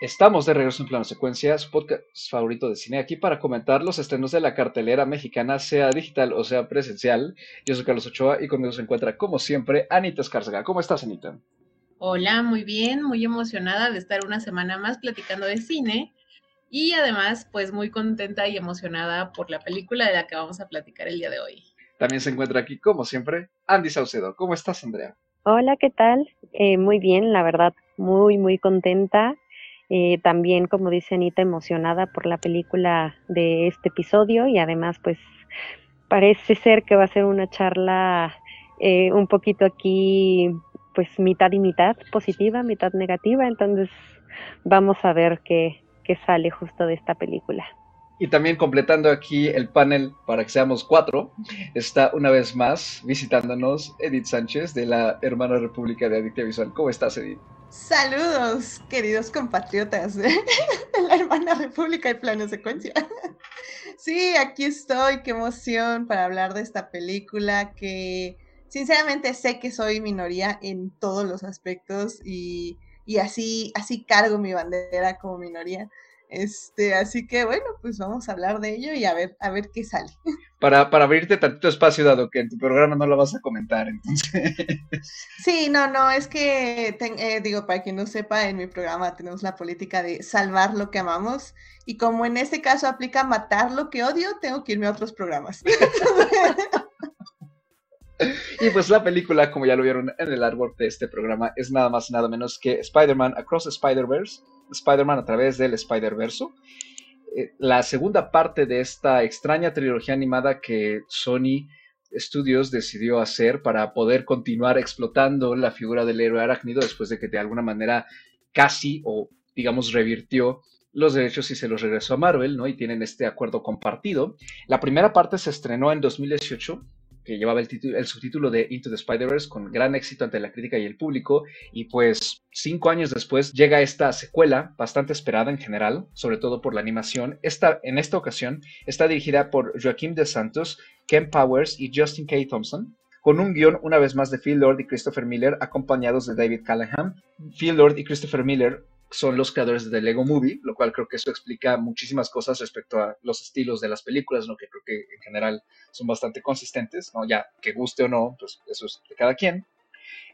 Estamos de regreso en Plano Secuencia, su podcast favorito de cine, aquí para comentar los estrenos de la cartelera mexicana, sea digital o sea presencial. Yo soy Carlos Ochoa y conmigo se encuentra, como siempre, Anita Escárcega. ¿Cómo estás, Anita? Hola, muy bien, muy emocionada de estar una semana más platicando de cine y además, pues muy contenta y emocionada por la película de la que vamos a platicar el día de hoy. También se encuentra aquí, como siempre, Andy Saucedo. ¿Cómo estás, Andrea? Hola, ¿qué tal? Eh, muy bien, la verdad, muy, muy contenta eh, también, como dice Anita, emocionada por la película de este episodio y además, pues, parece ser que va a ser una charla eh, un poquito aquí, pues, mitad y mitad, positiva, mitad negativa. Entonces, vamos a ver qué, qué sale justo de esta película. Y también completando aquí el panel para que seamos cuatro, está una vez más visitándonos Edith Sánchez de la Hermana República de Adictia Visual. ¿Cómo estás, Edith? Saludos, queridos compatriotas de la hermana República de Plano Secuencia. Sí, aquí estoy, qué emoción para hablar de esta película que sinceramente sé que soy minoría en todos los aspectos y, y así, así cargo mi bandera como minoría. Este, así que bueno, pues vamos a hablar de ello y a ver, a ver qué sale. Para, para abrirte tantito espacio, dado que en tu programa no lo vas a comentar, entonces. Sí, no, no, es que eh, digo, para quien no sepa, en mi programa tenemos la política de salvar lo que amamos, y como en este caso aplica matar lo que odio, tengo que irme a otros programas. Y pues la película, como ya lo vieron en el artwork de este programa, es nada más y nada menos que Spider-Man Across Spider-Verse, Spider-Man a través del Spider-Verso. Eh, la segunda parte de esta extraña trilogía animada que Sony Studios decidió hacer para poder continuar explotando la figura del héroe arácnido después de que de alguna manera casi o digamos revirtió los derechos y se los regresó a Marvel, ¿no? Y tienen este acuerdo compartido. La primera parte se estrenó en 2018 que llevaba el, subtítulo de Into the Spider-Verse con gran éxito ante la crítica y el público. Y pues cinco años después llega esta secuela, bastante esperada en general, sobre todo por la animación. Esta, en esta ocasión está dirigida por Joaquim de Santos, Ken Powers y Justin K. Thompson con un guion una vez más de Phil Lord y Christopher Miller, acompañados de David Callahan. Phil Lord y Christopher Miller son los creadores de Lego Movie, lo cual creo que eso explica muchísimas cosas respecto a los estilos de las películas, ¿no? que creo que en general son bastante consistentes, ¿no? ya que guste o no, pues eso es de cada quien.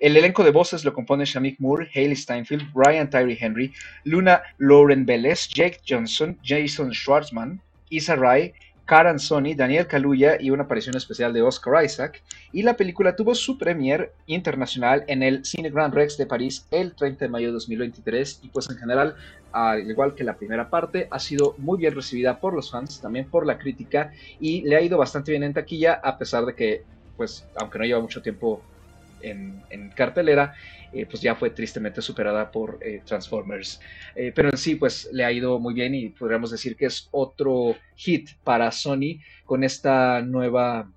El elenco de voces lo compone Shamik Moore, Hayley Steinfeld, Brian Tyree Henry, Luna Lauren Vélez, Jake Johnson, Jason Schwartzman, Isa Rai, Karan Sony, Daniel Kaluuya y una aparición especial de Oscar Isaac. Y la película tuvo su premier internacional en el Cine Grand Rex de París el 30 de mayo de 2023 y pues en general, al igual que la primera parte, ha sido muy bien recibida por los fans, también por la crítica y le ha ido bastante bien en taquilla a pesar de que, pues, aunque no lleva mucho tiempo en, cartelera, eh, pues ya fue tristemente superada por eh, Transformers. Eh, pero en sí, pues le ha ido muy bien y podríamos decir que es otro hit para Sony con esta nueva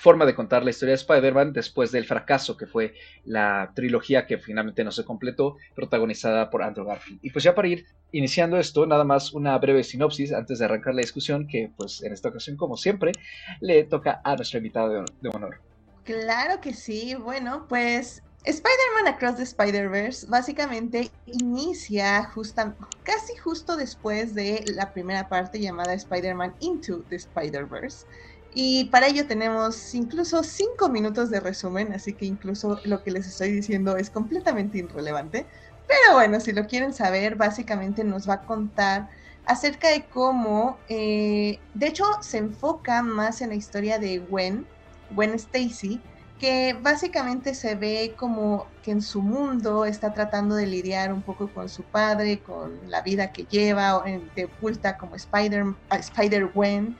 forma de contar la historia de Spider-Man después del fracaso que fue la trilogía que finalmente no se completó, protagonizada por Andrew Garfield. Y pues ya para ir iniciando esto, nada más una breve sinopsis antes de arrancar la discusión, que pues en esta ocasión, como siempre, le toca a nuestro invitado de honor. Claro que sí. Bueno, pues Spider-Man Across the Spider-Verse básicamente inicia justa, casi justo después de la primera parte llamada Spider-Man Into the Spider-Verse. Y para ello tenemos incluso cinco minutos de resumen, así que incluso lo que les estoy diciendo es completamente irrelevante. Pero bueno, si lo quieren saber, básicamente nos va a contar acerca de cómo, eh, de hecho, se enfoca más en la historia de Gwen, Gwen Stacy, que básicamente se ve como que en su mundo está tratando de lidiar un poco con su padre, con la vida que lleva, de oculta como Spider, Spider Gwen.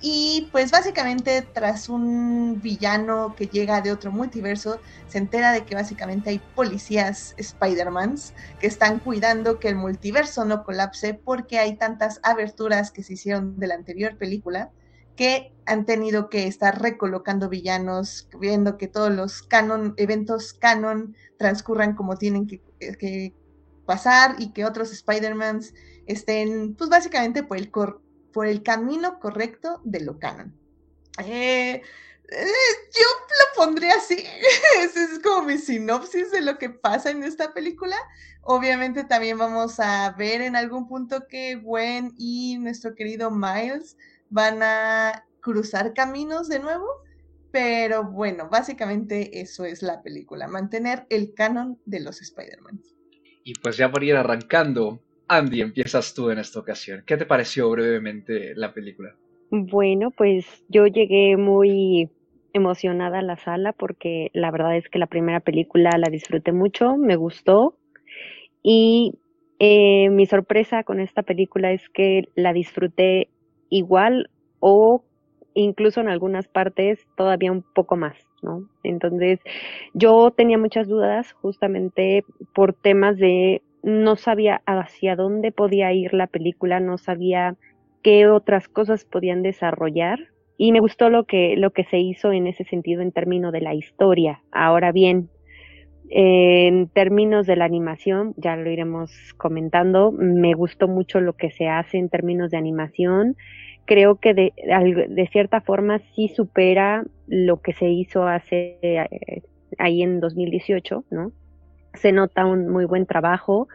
Y pues básicamente tras un villano que llega de otro multiverso, se entera de que básicamente hay policías Spider-Mans que están cuidando que el multiverso no colapse porque hay tantas aberturas que se hicieron de la anterior película que han tenido que estar recolocando villanos, viendo que todos los canon, eventos canon transcurran como tienen que, eh, pasar y que otros Spider-Mans estén, pues básicamente por el, por el camino correcto de lo canon. Eh, yo lo pondría así. Esa es como mi sinopsis de lo que pasa en esta película. Obviamente también vamos a ver en algún punto que Gwen y nuestro querido Miles van a cruzar caminos de nuevo. Pero bueno, básicamente eso es la película, mantener el canon de los Spider-Man. Y pues ya por ir arrancando, Andy, empiezas tú en esta ocasión. ¿Qué te pareció brevemente la película? Bueno, pues yo llegué muy emocionada a la sala porque la verdad es que la primera película la disfruté mucho, me gustó y eh, mi sorpresa con esta película es que la disfruté igual o incluso en algunas partes todavía un poco más, ¿no? Entonces, yo tenía muchas dudas justamente por temas de no sabía hacia dónde podía ir la película, no sabía qué otras cosas podían desarrollar y me gustó lo que lo que se hizo en ese sentido en términos de la historia. Ahora bien, en términos de la animación, ya lo iremos comentando, me gustó mucho lo que se hace en términos de animación creo que de, cierta forma sí supera lo que se hizo hace eh, ahí en 2018, ¿no? Se nota un muy buen trabajo.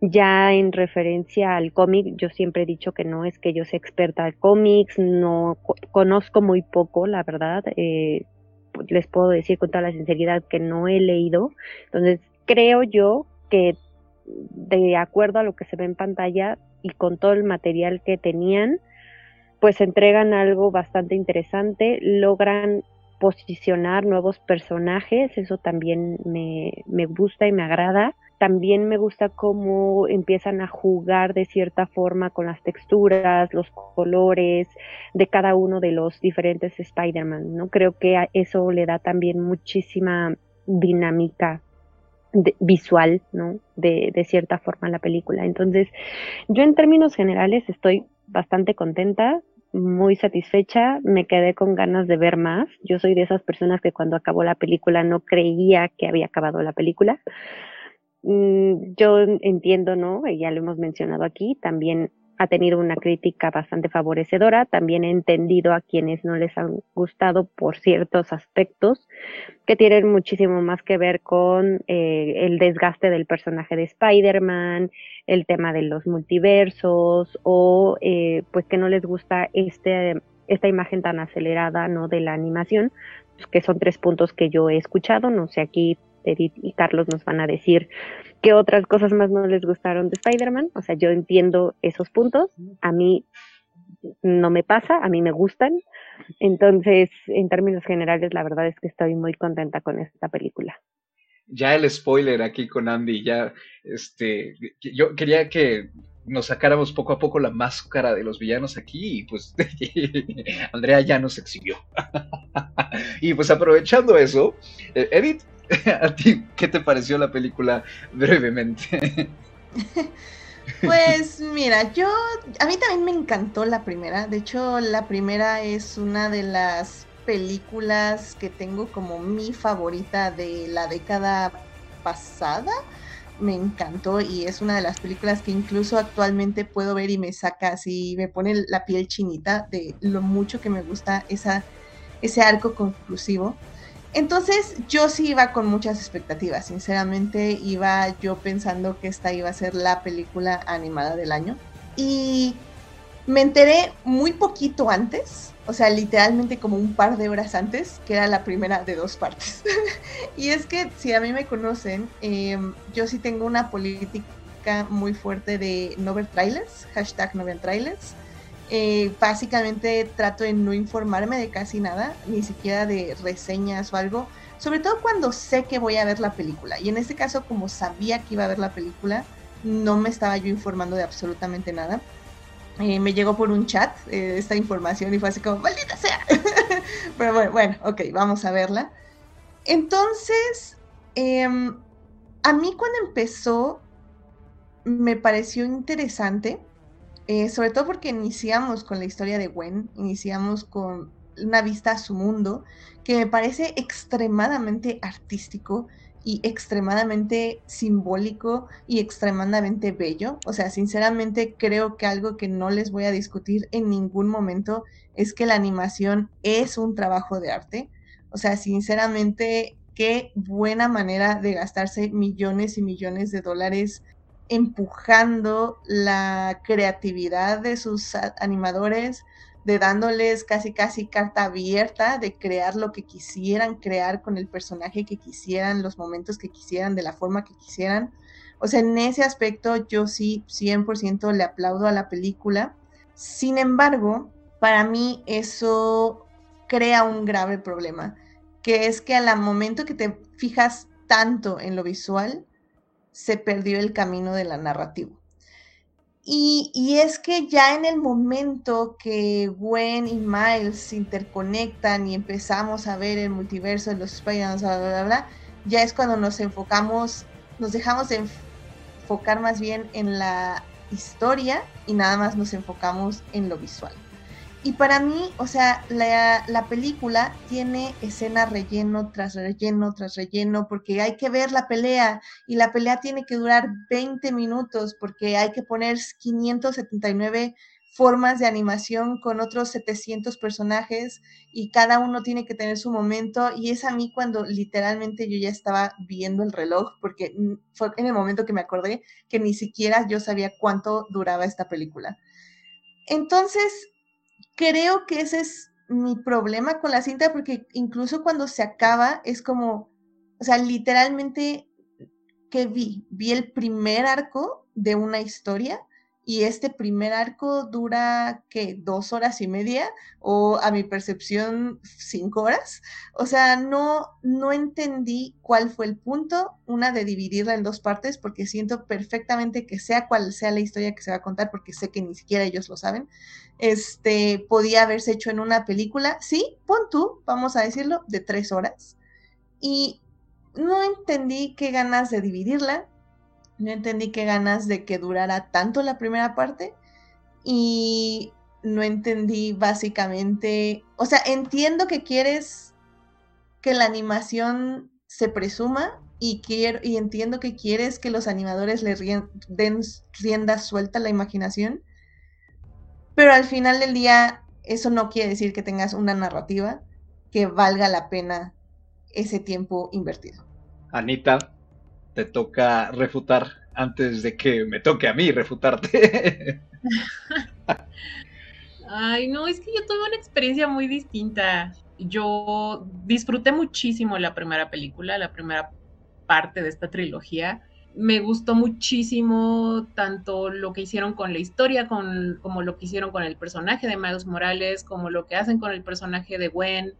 Ya en referencia al cómic, yo siempre he dicho que no es que yo sea experta en cómics, no conozco muy poco, la verdad. Eh, les puedo decir con toda la sinceridad que no he leído. Entonces, creo yo que de acuerdo a lo que se ve en pantalla y con todo el material que tenían, pues entregan algo bastante interesante, logran posicionar nuevos personajes, eso también me, me gusta y me agrada. También me gusta cómo empiezan a jugar de cierta forma con las texturas, los colores de cada uno de los diferentes Spider-Man, ¿no? Creo que eso le da también muchísima dinámica visual, ¿no? De, de, cierta forma la película. Entonces, yo en términos generales estoy bastante contenta muy satisfecha, me quedé con ganas de ver más. Yo soy de esas personas que cuando acabó la película no creía que había acabado la película. Mm, yo entiendo, ¿no? Ya lo hemos mencionado aquí, también ha tenido una crítica bastante favorecedora. También he entendido a quienes no les han gustado por ciertos aspectos que tienen muchísimo más que ver con eh, el desgaste del personaje de Spider-Man, el tema de los multiversos o eh, pues que no les gusta este, esta imagen tan acelerada ¿no? de la animación, que son tres puntos que yo he escuchado. No sé, aquí Edith y Carlos nos van a decir qué otras cosas más no les gustaron de Spider-Man. O sea, yo entiendo esos puntos. A mí no me pasa, a mí me gustan. Entonces, en términos generales, la verdad es que estoy muy contenta con esta película. Ya el spoiler aquí con Andy, ya, este, yo quería que nos sacáramos poco a poco la máscara de los villanos aquí y pues Andrea ya nos exhibió. y pues aprovechando eso, eh, Edith, ¿A ti qué te pareció la película brevemente? Pues mira, yo a mí también me encantó la primera. De hecho, la primera es una de las películas que tengo como mi favorita de la década pasada. Me encantó y es una de las películas que incluso actualmente puedo ver y me saca así, me pone la piel chinita de lo mucho que me gusta esa, ese arco conclusivo. Entonces yo sí iba con muchas expectativas, sinceramente iba yo pensando que esta iba a ser la película animada del año y me enteré muy poquito antes, o sea, literalmente como un par de horas antes, que era la primera de dos partes. y es que si a mí me conocen, em, yo sí tengo una política muy fuerte de no ver trailers, hashtag no trailers. Eh, básicamente trato de no informarme de casi nada, ni siquiera de reseñas o algo, sobre todo cuando sé que voy a ver la película. Y en este caso, como sabía que iba a ver la película, no me estaba yo informando de absolutamente nada. Eh, me llegó por un chat eh, esta información y fue así como, maldita sea. Pero bueno, bueno, ok, vamos a verla. Entonces, em, a mí cuando empezó, me pareció interesante eh, sobre todo porque iniciamos con la historia de Gwen, iniciamos con una vista a su mundo que me parece extremadamente artístico, y extremadamente simbólico y extremadamente bello. O sea, sinceramente creo que algo que no les voy a discutir en ningún momento es que la animación es un trabajo de arte. O sea, sinceramente, qué buena manera de gastarse millones y millones de dólares empujando la creatividad de sus animadores, de dándoles casi casi carta abierta de crear lo que quisieran crear con el personaje que quisieran, los momentos que quisieran, de la forma que quisieran. O sea, en ese aspecto yo sí 100% le aplaudo a la película. Sin embargo, para mí eso crea un grave problema, que es que al momento que te fijas tanto en lo visual, se perdió el camino de la narrativa. Y, es que ya en el momento que Gwen y Miles se interconectan y empezamos a ver el multiverso de los Spider-Man, bla, bla, bla, ya es cuando nos enfocamos, nos dejamos de enfocar más bien en la historia y nada más nos enfocamos en lo visual. Y para mí, o sea, la, película tiene escena relleno tras relleno tras relleno porque hay que ver la pelea y la pelea tiene que durar 20 minutos porque hay que poner 579 formas de animación con otros 700 personajes y cada uno tiene que tener su momento y es a mí cuando literalmente yo ya estaba viendo el reloj porque fue en el momento que me acordé que ni siquiera yo sabía cuánto duraba esta película. Entonces, creo que ese es mi problema con la cinta, porque incluso cuando se acaba es como, o sea, literalmente que vi, vi el primer arco de una historia y este primer arco dura, ¿qué? ¿Dos horas y media? O a mi percepción, cinco horas. O sea, no, no entendí cuál fue el punto, una de dividirla en dos partes, porque siento perfectamente que sea cual sea la historia que se va a contar, porque sé que ni siquiera ellos lo saben, este, podía haberse hecho en una película, sí, pon tú, vamos a decirlo, de tres horas. Y no entendí qué ganas de dividirla, no entendí qué ganas de que durara tanto la primera parte y no entendí básicamente, o sea, entiendo que quieres que la animación se presuma y, quiero, y entiendo que quieres que los animadores le den rienda suelta a la imaginación, pero al final del día eso no quiere decir que tengas una narrativa que valga la pena ese tiempo invertido. Anita, te toca refutar antes de que me toque a mí refutarte. Ay, no, es que yo tuve una experiencia muy distinta. Yo disfruté muchísimo la primera película, la primera parte de esta trilogía. Me gustó muchísimo tanto lo que hicieron con la historia, con, como lo que hicieron con el personaje de Miles Morales, como lo que hacen con el personaje de Gwen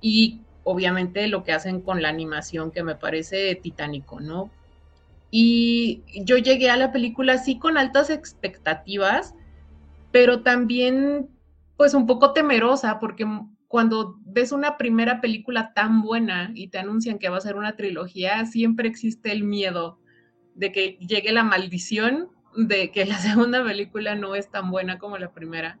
y obviamente lo que hacen con la animación que me parece titánico, ¿no? Y yo llegué a la película así con altas expectativas, pero también pues un poco temerosa porque cuando ves una primera película tan buena y te anuncian que va a ser una trilogía, siempre existe el miedo de que llegue la maldición de que la segunda película no es tan buena como la primera.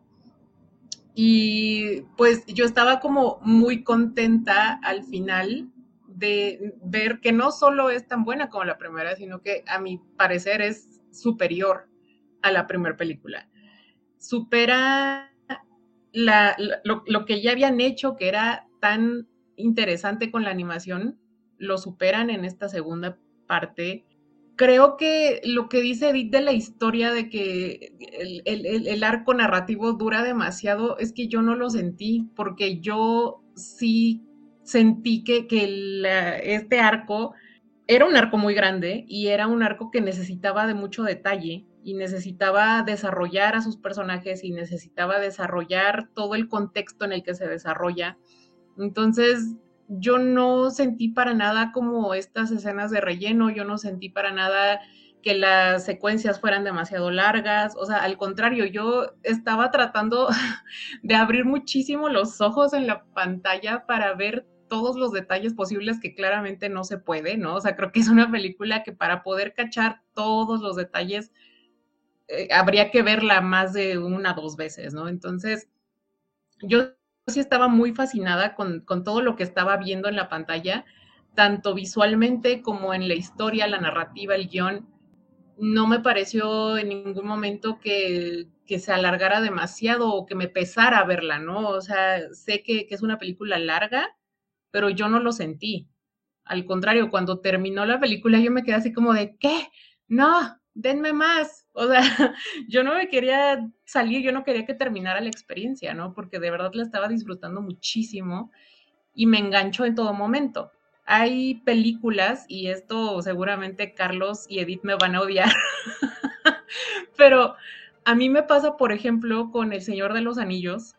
Y pues yo estaba como muy contenta al final de ver que no solo es tan buena como la primera, sino que a mi parecer es superior a la primera película. Supera lo, lo, que ya habían hecho, que era tan interesante con la animación, lo superan en esta segunda parte creo que lo que dice Edith de la historia de que el, arco narrativo dura demasiado es que yo no lo sentí, porque yo sí sentí que, este arco era un arco muy grande y era un arco que necesitaba de mucho detalle y necesitaba desarrollar a sus personajes y necesitaba desarrollar todo el contexto en el que se desarrolla. Entonces, yo no sentí para nada como estas escenas de relleno, yo no sentí para nada que las secuencias fueran demasiado largas, o sea, al contrario, yo estaba tratando de abrir muchísimo los ojos en la pantalla para ver todos los detalles posibles que claramente no se puede, ¿no? O sea, creo que es una película que para poder cachar todos los detalles eh, habría que verla más de una o dos veces, ¿no? Entonces, yo sí estaba muy fascinada con, todo lo que estaba viendo en la pantalla, tanto visualmente como en la historia, la narrativa, el guion, no me pareció en ningún momento que, se alargara demasiado o que me pesara verla, ¿no? O sea, sé que, que, es una película larga, pero yo no lo sentí. Al contrario, cuando terminó la película yo me quedé así como de, ¿qué? No, denme más. O sea, yo no me quería salir, yo no quería que terminara la experiencia, ¿no? Porque de verdad la estaba disfrutando muchísimo y me enganchó en todo momento. Hay películas, y esto seguramente Carlos y Edith me van a odiar, pero a mí me pasa, por ejemplo, con El Señor de los Anillos,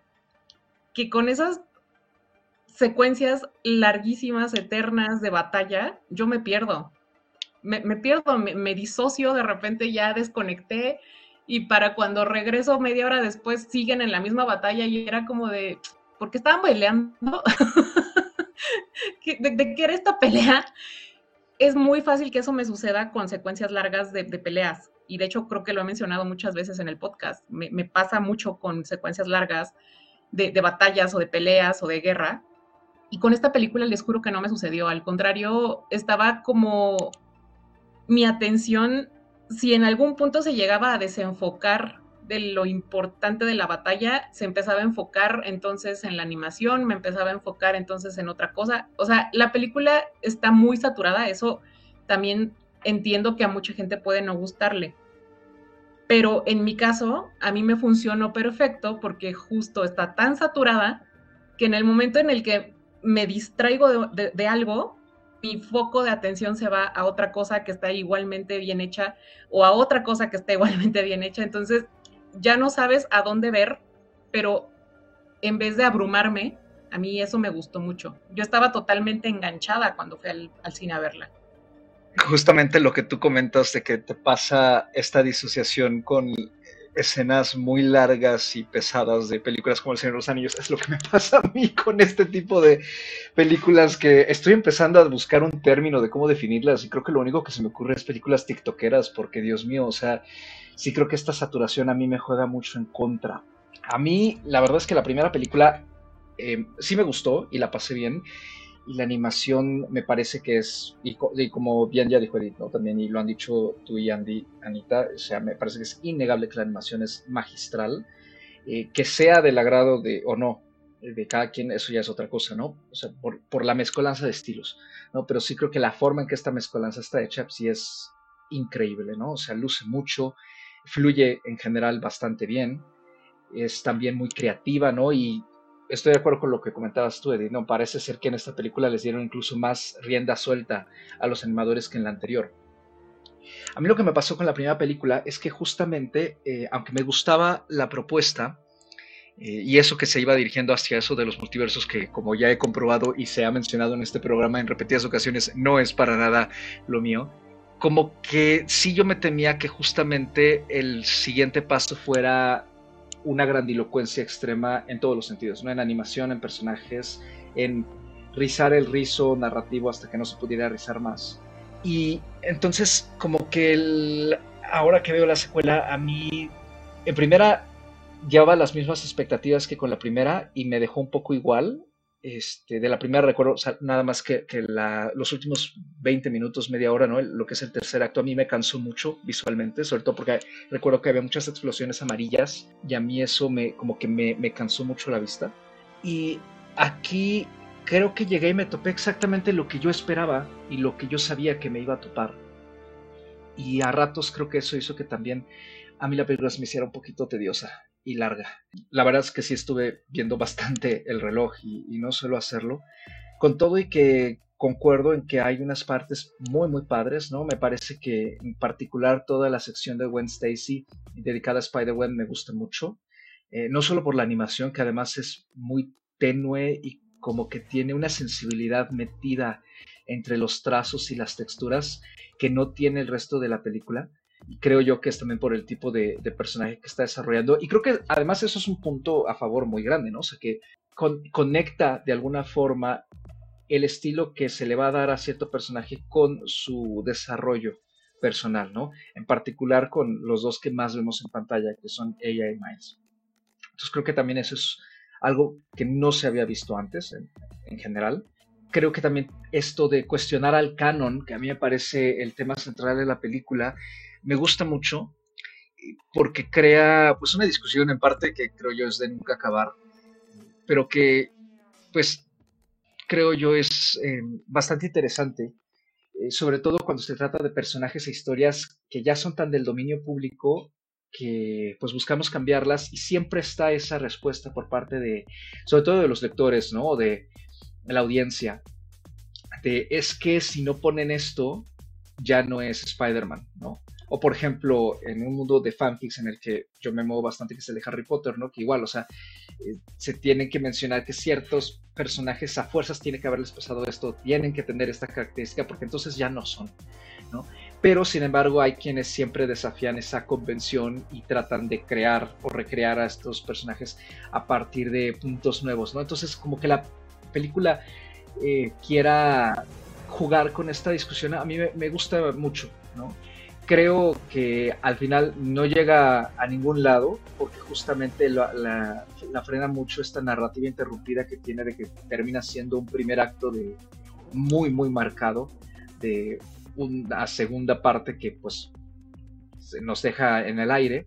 que con esas secuencias larguísimas, eternas de batalla, yo me pierdo. Me, pierdo, me, disocio, de repente ya desconecté y para cuando regreso media hora después siguen en la misma batalla y era como de, ¿por qué estaban bailando? ¿De, qué era esta pelea? Es muy fácil que eso me suceda con secuencias largas de, peleas y de hecho creo que lo he mencionado muchas veces en el podcast. Me, pasa mucho con secuencias largas de, de batallas o de peleas o de guerra y con esta película les juro que no me sucedió. Al contrario, estaba como mi atención, si en algún punto se llegaba a desenfocar de lo importante de la batalla, se empezaba a enfocar entonces en la animación, me empezaba a enfocar entonces en otra cosa. O sea, la película está muy saturada, eso también entiendo que a mucha gente puede no gustarle. Pero en mi caso, a mí me funcionó perfecto porque justo está tan saturada que en el momento en el que me distraigo de, algo, mi foco de atención se va a otra cosa que está igualmente bien hecha o a otra cosa que está igualmente bien hecha. Entonces ya no sabes a dónde ver, pero en vez de abrumarme, a mí eso me gustó mucho. Yo estaba totalmente enganchada cuando fui al, cine a verla. Justamente lo que tú comentas de que te pasa esta disociación con escenas muy largas y pesadas de películas como El Señor de los Anillos. Es lo que me pasa a mí con este tipo de películas que estoy empezando a buscar un término de cómo definirlas y creo que lo único que se me ocurre es películas tiktokeras porque Dios mío, o sea, sí creo que esta saturación a mí me juega mucho en contra. A mí, la verdad es que la primera película eh, sí me gustó y la pasé bien y la animación me parece que es, y, como bien ya dijo Edith, ¿no? también, y lo han dicho tú y Andy, Anita, o sea, me parece que es innegable que la animación es magistral, eh, que sea del agrado de, o no, de cada quien, eso ya es otra cosa, ¿no? O sea, por, por, la mezcolanza de estilos, ¿no? Pero sí creo que la forma en que esta mezcolanza está hecha, sí es increíble, ¿no? O sea, luce mucho, fluye en general bastante bien, es también muy creativa, ¿no? Y estoy de acuerdo con lo que comentabas tú, Eddie. No, parece ser que en esta película les dieron incluso más rienda suelta a los animadores que en la anterior. A mí lo que me pasó con la primera película es que justamente, eh, aunque me gustaba la propuesta, eh, y eso que se iba dirigiendo hacia eso de los multiversos, que como ya he comprobado y se ha mencionado en este programa en repetidas ocasiones, no es para nada lo mío, como que sí yo me temía que justamente el siguiente paso fuera una grandilocuencia extrema en todos los sentidos, ¿no? En animación, en personajes, en rizar el rizo narrativo hasta que no se pudiera rizar más. Y entonces, como que ahora que veo la secuela, a mí, en primera, llevaba las mismas expectativas que con la primera y me dejó un poco igual. Este, de la primera recuerdo nada más que, los últimos 20 minutos, media hora, ¿no? lo que es el tercer acto, a mí me cansó mucho visualmente, sobre todo porque recuerdo que había muchas explosiones amarillas y a mí eso me, como que me, me cansó mucho la vista. Y aquí creo que llegué y me topé exactamente lo que yo esperaba y lo que yo sabía que me iba a topar. Y a ratos creo que eso hizo que también a mí la película se me hiciera un poquito tediosa y larga. La verdad es que sí estuve viendo bastante el reloj y, no suelo hacerlo. Con todo y que concuerdo en que hay unas partes muy muy padres, ¿no? Me parece que en particular toda la sección de Gwen Stacy dedicada a Spider-Man me gusta mucho. Eh, no solo por la animación, que además es muy tenue y como que tiene una sensibilidad metida entre los trazos y las texturas que no tiene el resto de la película, creo yo que es también por el tipo de, personaje que está desarrollando. Y creo que además eso es un punto a favor muy grande, ¿no? O sea, que conecta de alguna forma el estilo que se le va a dar a cierto personaje con su desarrollo personal, ¿no? En particular con los dos que más vemos en pantalla, que son ella y Miles. Entonces creo que también eso es algo que no se había visto antes en, en general creo que también esto de cuestionar al canon, que a mí me parece el tema central de la película, me gusta mucho porque crea pues una discusión en parte que creo yo es de nunca acabar, pero que pues creo yo es eh, bastante interesante, eh, sobre todo cuando se trata de personajes e historias que ya son tan del dominio público que pues buscamos cambiarlas y siempre está esa respuesta por parte de, sobre todo de los lectores, ¿no? O de, la audiencia, de es que si no ponen esto, ya no es Spider-Man, ¿no? O por ejemplo, en un mundo de fanfics en el que yo me muevo bastante, que es el de Harry Potter, ¿no? Que igual, o sea, eh, se tienen que mencionar que ciertos personajes a fuerzas tiene que haberles pasado esto, tienen que tener esta característica, porque entonces ya no son, ¿no? Pero sin embargo hay quienes siempre desafían esa convención y tratan de crear o recrear a estos personajes a partir de puntos nuevos, ¿no? Entonces como que la película eh, quiera jugar con esta discusión a mí me gusta mucho, ¿no? Creo que al final no llega a ningún lado porque justamente la, frena mucho esta narrativa interrumpida que tiene de que termina siendo un primer acto de muy muy marcado de una segunda parte que pues se nos deja en el aire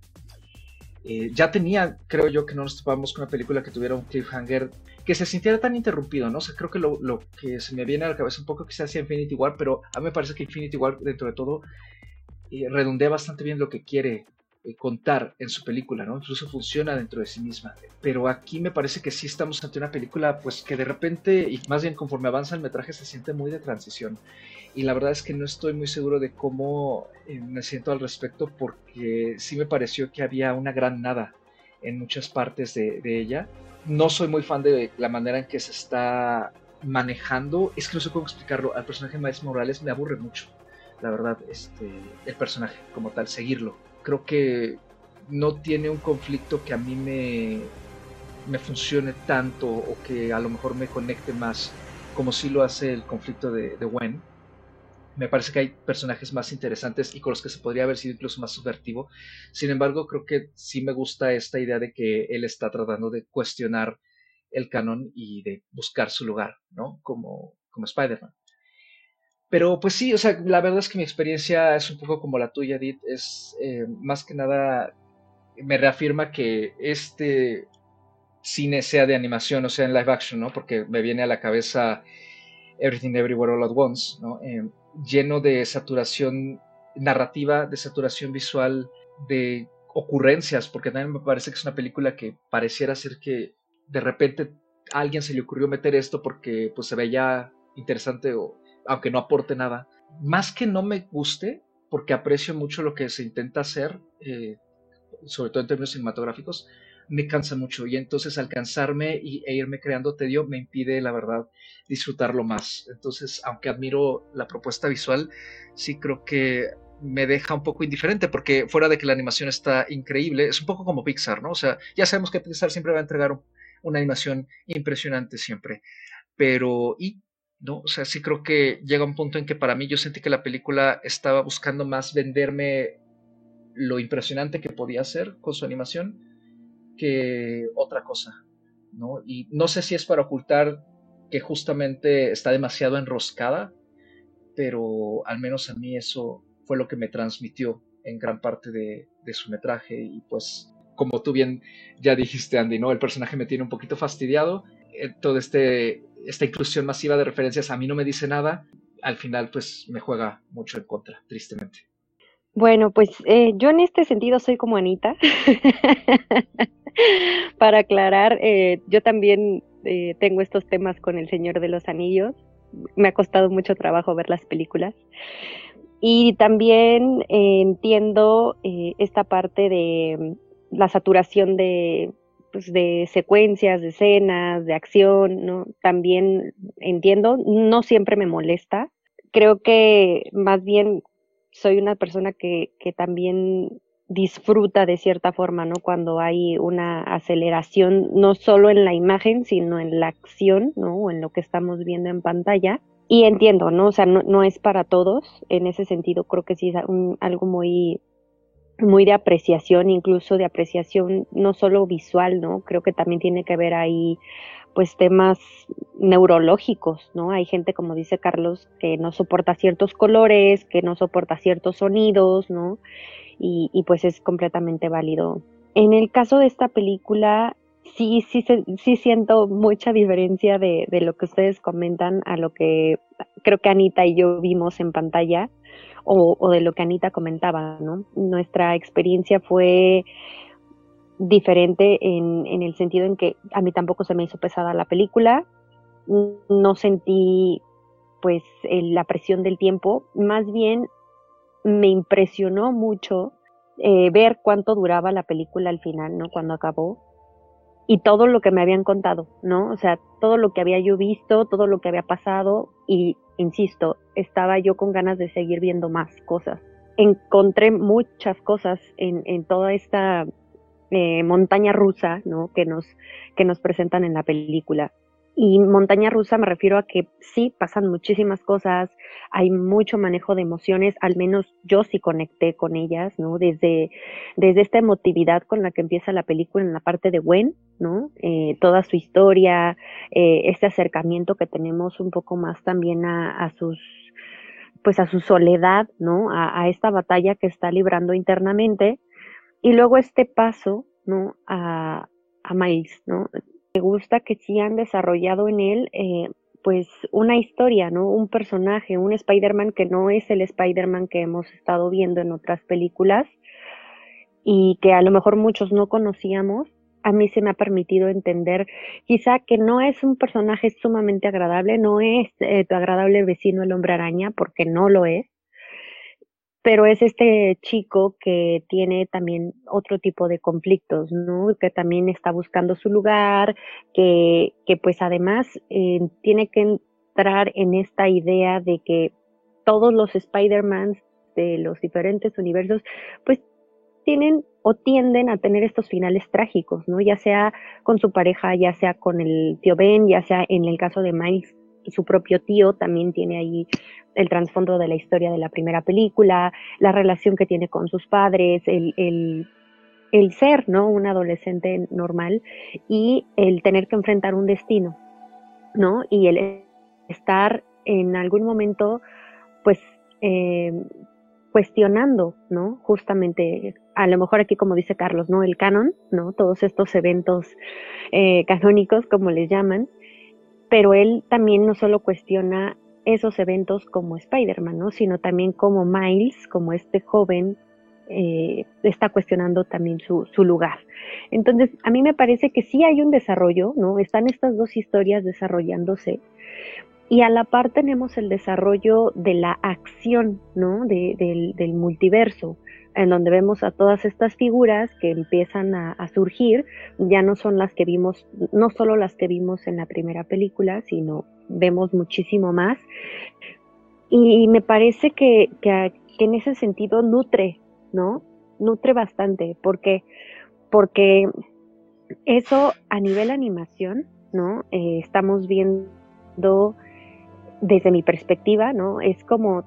eh, ya tenía creo yo que no nos topamos con una película que tuviera un cliffhanger que se sintiera tan interrumpido, ¿no? Creo que lo, que se me viene a la cabeza un poco quizás sea Infinity War, pero a mí me parece que Infinity War, dentro de todo, y redondea bastante bien lo que quiere eh, contar en su película, ¿no? Incluso funciona dentro de sí misma. Pero aquí me parece que sí estamos ante una película, pues que de repente, y más bien conforme avanza el metraje, se siente muy de transición. Y la verdad es que no estoy muy seguro de cómo eh, me siento al respecto, porque sí me pareció que había una gran nada en muchas partes de, de ella. No soy muy fan de la manera en que se está manejando. Es que no sé cómo explicarlo. Al personaje de Miles Morales me aburre mucho la verdad, este, el personaje como tal, seguirlo. Creo que no tiene un conflicto que a mí me, me funcione tanto o que a lo mejor me conecte más como si lo hace el conflicto de, de Gwen. Me parece que hay personajes más interesantes y con los que se podría haber sido incluso más subvertivo. Sin embargo, creo que sí me gusta esta idea de que él está tratando de cuestionar el canon y de buscar su lugar, ¿no? Como, como Spider-Man. Pero pues sí, o sea, la verdad es que mi experiencia es un poco como la tuya, Edith. Es eh, más que nada, me reafirma que este cine sea de animación o sea en live action, ¿no? Porque me viene a la cabeza Everything Everywhere All at Once, ¿no? Eh, lleno de saturación narrativa, de saturación visual, de ocurrencias, porque también me parece que es una película que pareciera ser que de repente a alguien se le ocurrió meter esto porque pues se veía interesante o aunque no aporte nada. Más que no me guste, porque aprecio mucho lo que se intenta hacer, eh, sobre todo en términos cinematográficos, me cansa mucho y entonces alcanzarme y, e irme creando tedio me impide, la verdad, disfrutarlo más. Entonces, aunque admiro la propuesta visual, sí creo que me deja un poco indiferente porque fuera de que la animación está increíble, es un poco como Pixar, ¿no? O sea, ya sabemos que Pixar siempre va a entregar una animación impresionante siempre, pero ¿y ¿no? O sea, sí creo que llega un punto en que para mí yo sentí que la película estaba buscando más venderme lo impresionante que podía hacer con su animación que otra cosa, ¿no? Y no sé si es para ocultar que justamente está demasiado enroscada, pero al menos a mí eso fue lo que me transmitió en gran parte de, de su metraje y pues como tú bien ya dijiste Andy, ¿no? El personaje me tiene un poquito fastidiado, eh, todo este esta inclusión masiva de referencias a mí no me dice nada, al final pues me juega mucho en contra, tristemente. Bueno, pues eh, yo en este sentido soy como Anita. Para aclarar, eh, yo también eh, tengo estos temas con El Señor de los Anillos. Me ha costado mucho trabajo ver las películas. Y también entiendo esta parte de la saturación de pues, de secuencias, de escenas, de acción, ¿no? También entiendo, no siempre me molesta. Creo que más bien soy una persona que, que también disfruta de cierta forma, ¿no? Cuando hay una aceleración, no solo en la imagen, sino en la acción, ¿no? O en lo que estamos viendo en pantalla. Y entiendo, ¿no? O sea, no, no es para todos. En ese sentido, creo que sí es algo muy, muy de apreciación, incluso de apreciación no solo visual, ¿no? Creo que también tiene que ver ahí pues temas neurológicos, ¿no? Hay gente, como dice Carlos, que no soporta ciertos colores, que no soporta ciertos sonidos, ¿no? Y, y pues es completamente válido. En el caso de esta película, sí, sí, sí siento mucha diferencia de, lo que ustedes comentan a lo que creo que Anita y yo vimos en pantalla o, o de lo que Anita comentaba, ¿no? Nuestra experiencia fue diferente en, en, el sentido en que a mí tampoco se me hizo pesada la película, no sentí pues la presión del tiempo, más bien me impresionó mucho eh, ver cuánto duraba la película al final, ¿no? Cuando acabó y todo lo que me habían contado, ¿no? O sea, todo lo que había yo visto, todo lo que había pasado y, insisto, estaba yo con ganas de seguir viendo más cosas. Encontré muchas cosas en, en toda esta eh, montaña rusa, ¿no? Que nos, que nos presentan en la película. Y montaña rusa me refiero a que sí pasan muchísimas cosas, hay mucho manejo de emociones, al menos yo sí conecté con ellas, ¿no? Desde, desde esta emotividad con la que empieza la película en la parte de Gwen, ¿no? Eh, toda su historia, eh, este acercamiento que tenemos un poco más también a, a sus pues a su soledad, ¿no? A, a, esta batalla que está librando internamente. Y luego este paso, ¿no? A, a Miles, ¿no? Me gusta que sí han desarrollado en él, eh, pues, una historia, ¿no? Un personaje, un Spider-Man que no es el Spider-Man que hemos estado viendo en otras películas y que a lo mejor muchos no conocíamos. A mí se me ha permitido entender quizá que no es un personaje sumamente agradable, no es eh, tu agradable vecino el hombre araña, porque no lo es, pero es este chico que tiene también otro tipo de conflictos, ¿no? Que también está buscando su lugar, que, que pues además eh, tiene que entrar en esta idea de que todos los Spider-Mans de los diferentes universos, pues tienen o tienden a tener estos finales trágicos, ¿no? Ya sea con su pareja, ya sea con el tío Ben, ya sea en el caso de Miles, su propio tío también tiene ahí el trasfondo de la historia de la primera película, la relación que tiene con sus padres, el, el, el ser, ¿no? Un adolescente normal y el tener que enfrentar un destino, ¿no? Y el estar en algún momento, pues, eh, cuestionando, ¿no? Justamente, a lo mejor aquí como dice Carlos, ¿no? El canon, ¿no? Todos estos eventos eh, canónicos, como les llaman, pero él también no solo cuestiona esos eventos como Spider-Man, ¿no? sino también como Miles, como este joven, eh, está cuestionando también su, su, lugar. Entonces, a mí me parece que sí hay un desarrollo, ¿no? Están estas dos historias desarrollándose. Y a la par tenemos el desarrollo de la acción, ¿no? De, del, del multiverso en donde vemos a todas estas figuras que empiezan a, surgir, ya no son las que vimos, no solo las que vimos en la primera película, sino vemos muchísimo más. Y me parece que, que, que en ese sentido nutre, ¿no? Nutre bastante, porque, porque eso a nivel animación, ¿no? Eh, estamos viendo desde mi perspectiva, ¿no? Es como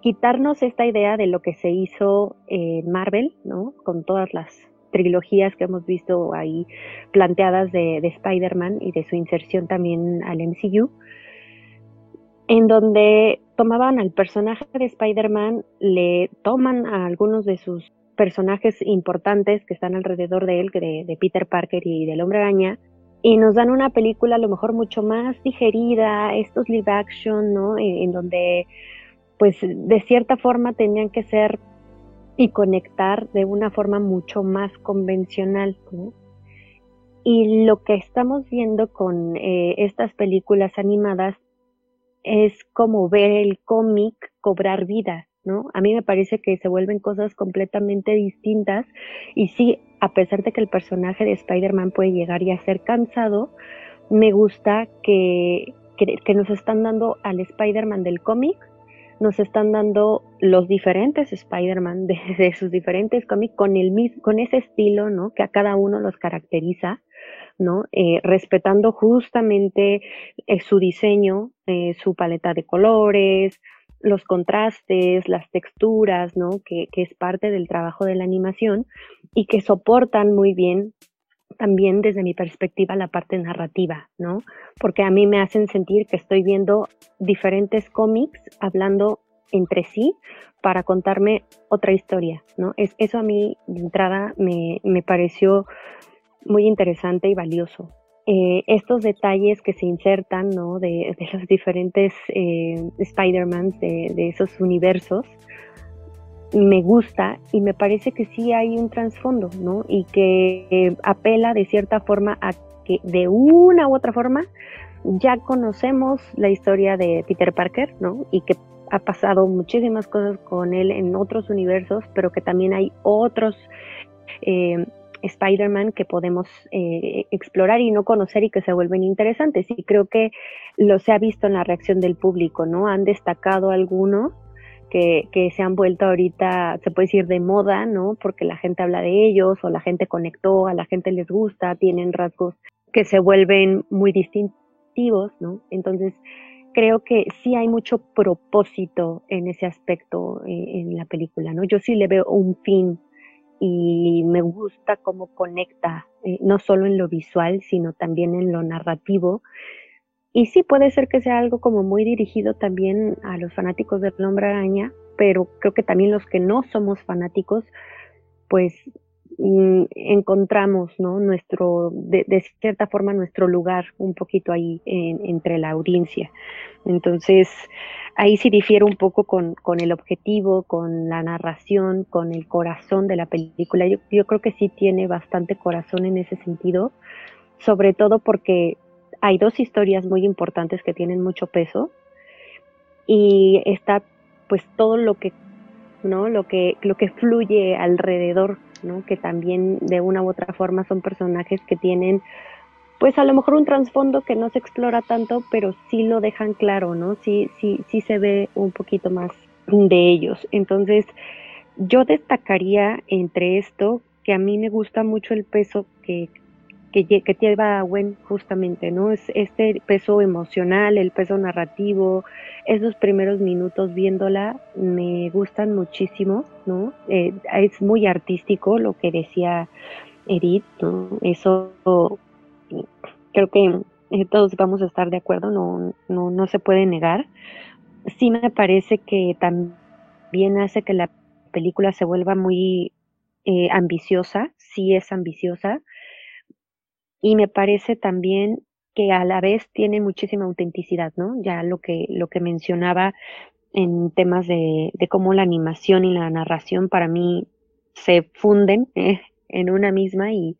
quitarnos esta idea de lo que se hizo en Marvel, ¿no? Con todas las trilogías que hemos visto ahí planteadas de, de Spider-Man y de su inserción también al MCU, en donde tomaban al personaje de Spider-Man, le toman a algunos de sus personajes importantes que están alrededor de él, de, Peter Parker y del Hombre Araña, y nos dan una película a lo mejor mucho más digerida, estos live action, ¿no? En donde pues de cierta forma tenían que ser y conectar de una forma mucho más convencional. Y lo que estamos viendo con eh, estas películas animadas es como ver el cómic cobrar vida, ¿no? A mí me parece que se vuelven cosas completamente distintas y sí, a pesar de que el personaje de Spider-Man puede llegar y a ser cansado, me gusta que, que, que nos están dando al Spider-Man del cómic nos están dando los diferentes Spider-Man de, sus diferentes cómics con el mismo, con ese estilo, ¿no? Que a cada uno los caracteriza, ¿no? Eh, respetando justamente eh, su diseño, eh, su paleta de colores, los contrastes, las texturas, ¿no? Que, que, es parte del trabajo de la animación y que soportan muy bien también desde mi perspectiva la parte narrativa, ¿no? Porque a mí me hacen sentir que estoy viendo diferentes cómics hablando entre sí para contarme otra historia, ¿no? Es, eso a mí de entrada me, me pareció muy interesante y valioso. Eh, estos detalles que se insertan, ¿no? De, de los diferentes eh, Spider-Mans de, de esos universos, me gusta y me parece que sí hay un trasfondo, ¿no? Y que eh, apela de cierta forma a que de una u otra forma ya conocemos la historia de Peter Parker, ¿no? Y que ha pasado muchísimas cosas con él en otros universos, pero que también hay otros eh, Spider-Man que podemos eh, explorar y no conocer y que se vuelven interesantes. Y creo que lo se ha visto en la reacción del público, ¿no? Han destacado algunos que, que, se han vuelto ahorita, se puede decir, de moda, ¿no? Porque la gente habla de ellos o la gente conectó, a la gente les gusta, tienen rasgos que se vuelven muy distintivos, ¿no? Entonces, creo que sí hay mucho propósito en ese aspecto eh, en la película, ¿no? Yo sí le veo un fin y me gusta cómo conecta, eh, no solo en lo visual, sino también en lo narrativo y sí puede ser que sea algo como muy dirigido también a los fanáticos del hombre araña, pero creo que también los que no somos fanáticos, pues mm, encontramos, ¿no? Nuestro, de, cierta forma, nuestro lugar un poquito ahí en, entre la audiencia. Entonces, ahí sí difiere un poco con, con, el objetivo, con la narración, con el corazón de la película. Yo, yo creo que sí tiene bastante corazón en ese sentido, sobre todo porque hay dos historias muy importantes que tienen mucho peso y está pues todo lo que no lo que lo que fluye alrededor no que también de una u otra forma son personajes que tienen pues a lo mejor un trasfondo que no se explora tanto pero sí lo dejan claro no sí sí sí se ve un poquito más de ellos. Entonces yo destacaría entre esto que a mí me gusta mucho el peso que que, que lleva a Gwen justamente, ¿no? Es este peso emocional, el peso narrativo, esos primeros minutos viéndola me gustan muchísimo, ¿no? Eh, es muy artístico lo que decía Edith, ¿no? Eso creo que eh, todos vamos a estar de acuerdo, no, no, no se puede negar. Sí me parece que también hace que la película se vuelva muy eh, ambiciosa, sí es ambiciosa, y me parece también que a la vez tiene muchísima autenticidad, ¿no? Ya lo que, lo que mencionaba en temas de, cómo la animación y la narración para mí se funden eh, en una misma y,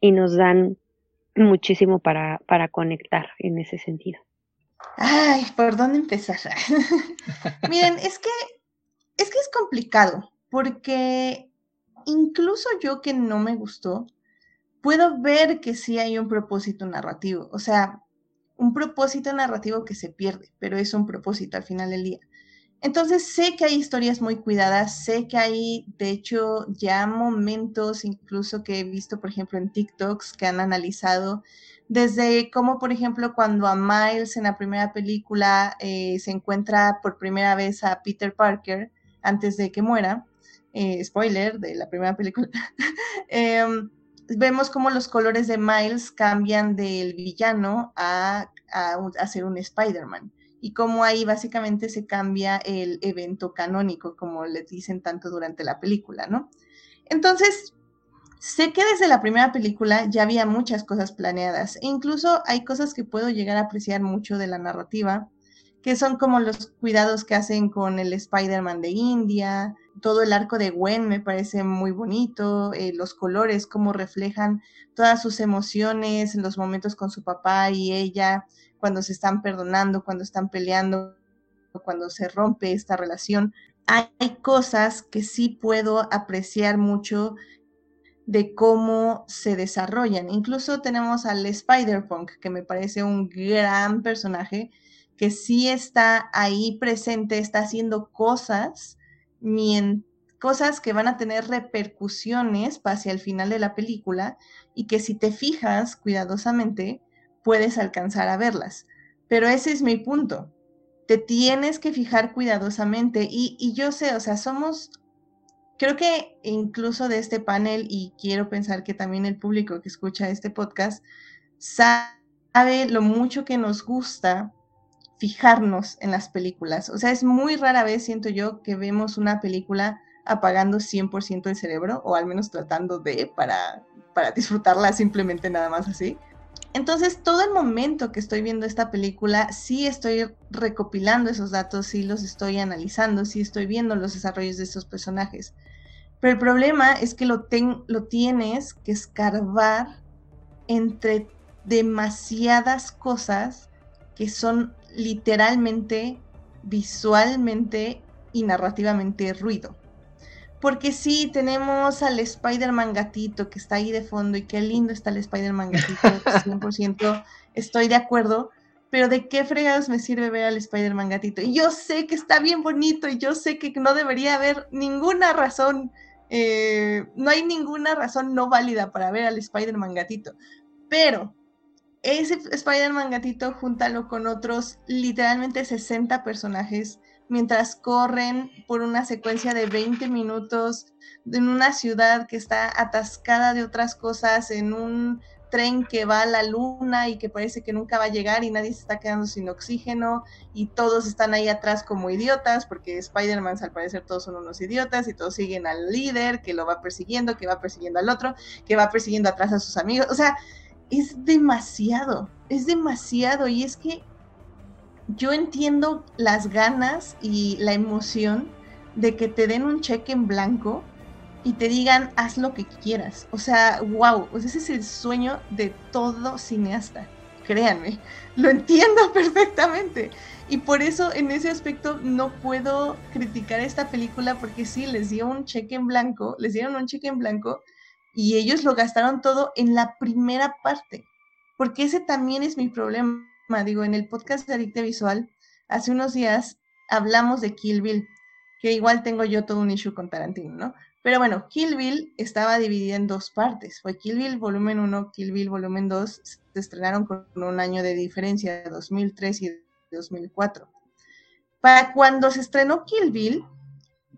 y nos dan muchísimo para, para conectar en ese sentido. Ay, ¿por dónde empezar? Miren, es que es que es complicado porque incluso yo que no me gustó, puedo ver que sí hay un propósito narrativo, o sea, un propósito narrativo que se pierde, pero es un propósito al final del día. Entonces sé que hay historias muy cuidadas, sé que hay, de hecho, ya momentos incluso que he visto, por ejemplo, en TikToks que han analizado desde cómo, por ejemplo, cuando a Miles en la primera película eh, se encuentra por primera vez a Peter Parker antes de que muera, eh, spoiler de la primera película, eh, vemos cómo los colores de Miles cambian del villano a, a, ser un Spider-Man y cómo ahí básicamente se cambia el evento canónico, como les dicen tanto durante la película, ¿no? Entonces, sé que desde la primera película ya había muchas cosas planeadas e incluso hay cosas que puedo llegar a apreciar mucho de la narrativa, que son como los cuidados que hacen con el Spider-Man de India, todo el arco de Gwen me parece muy bonito, eh, los colores, cómo reflejan todas sus emociones, los momentos con su papá y ella, cuando se están perdonando, cuando están peleando, cuando se rompe esta relación. Hay, cosas que sí puedo apreciar mucho de cómo se desarrollan. Incluso tenemos al Spider-Punk, que me parece un gran personaje, que sí está ahí presente, está haciendo cosas cosas que van a tener repercusiones hacia el final de la película y que si te fijas cuidadosamente puedes alcanzar a verlas. Pero ese es mi punto. Te tienes que fijar cuidadosamente y, y yo sé, o sea, somos creo que incluso de este panel, y quiero pensar que también el público que escucha este podcast, sabe lo mucho que nos gusta fijarnos en las películas. O sea, es muy rara vez, siento yo, que vemos una película apagando 100% el cerebro, o al menos tratando de, para, para disfrutarla simplemente nada más así. Entonces, todo el momento que estoy viendo esta película, sí estoy recopilando esos datos, sí los estoy analizando, sí estoy viendo los desarrollos de esos personajes. Pero el problema es que lo, lo tienes que escarbar entre demasiadas cosas que son literalmente, visualmente y narrativamente ruido. Porque sí, tenemos al Spider-Man gatito que está ahí de fondo y qué lindo está el Spider-Man gatito, 100% estoy de acuerdo, pero ¿de qué fregados me sirve ver al Spider-Man gatito? Y yo sé que está bien bonito y yo sé que no debería haber ninguna razón, eh, no hay ninguna razón no válida para ver al Spider-Man gatito, pero ese Spider-Man gatito, júntalo con otros literalmente 60 personajes mientras corren por una secuencia de 20 minutos en una ciudad que está atascada de otras cosas, en un tren que va a la luna y que parece que nunca va a llegar y nadie se está quedando sin oxígeno y todos están ahí atrás como idiotas porque Spider-Man al parecer todos son unos idiotas y todos siguen al líder que lo va persiguiendo, que va persiguiendo al otro, que va persiguiendo atrás a sus amigos. O sea, es demasiado, es demasiado y es que yo entiendo las ganas y la emoción de que te den un cheque en blanco y te digan haz lo que quieras. O sea, wow, ese es el sueño de todo cineasta. Créanme, lo entiendo perfectamente. Y por eso en ese aspecto no puedo criticar esta película porque sí, les dio un cheque en blanco, les dieron un cheque en blanco y ellos lo gastaron todo en la primera parte, porque ese también es mi problema digo, en el podcast de Adicte Visual, hace unos días hablamos de Kill Bill, que igual tengo yo todo un issue con Tarantino, ¿no? Pero bueno, Kill Bill estaba dividida en dos partes. Fue Kill Bill volumen 1, Kill Bill volumen 2. Se estrenaron con un año de diferencia, 2003 y 2004. Para cuando se estrenó Kill Bill,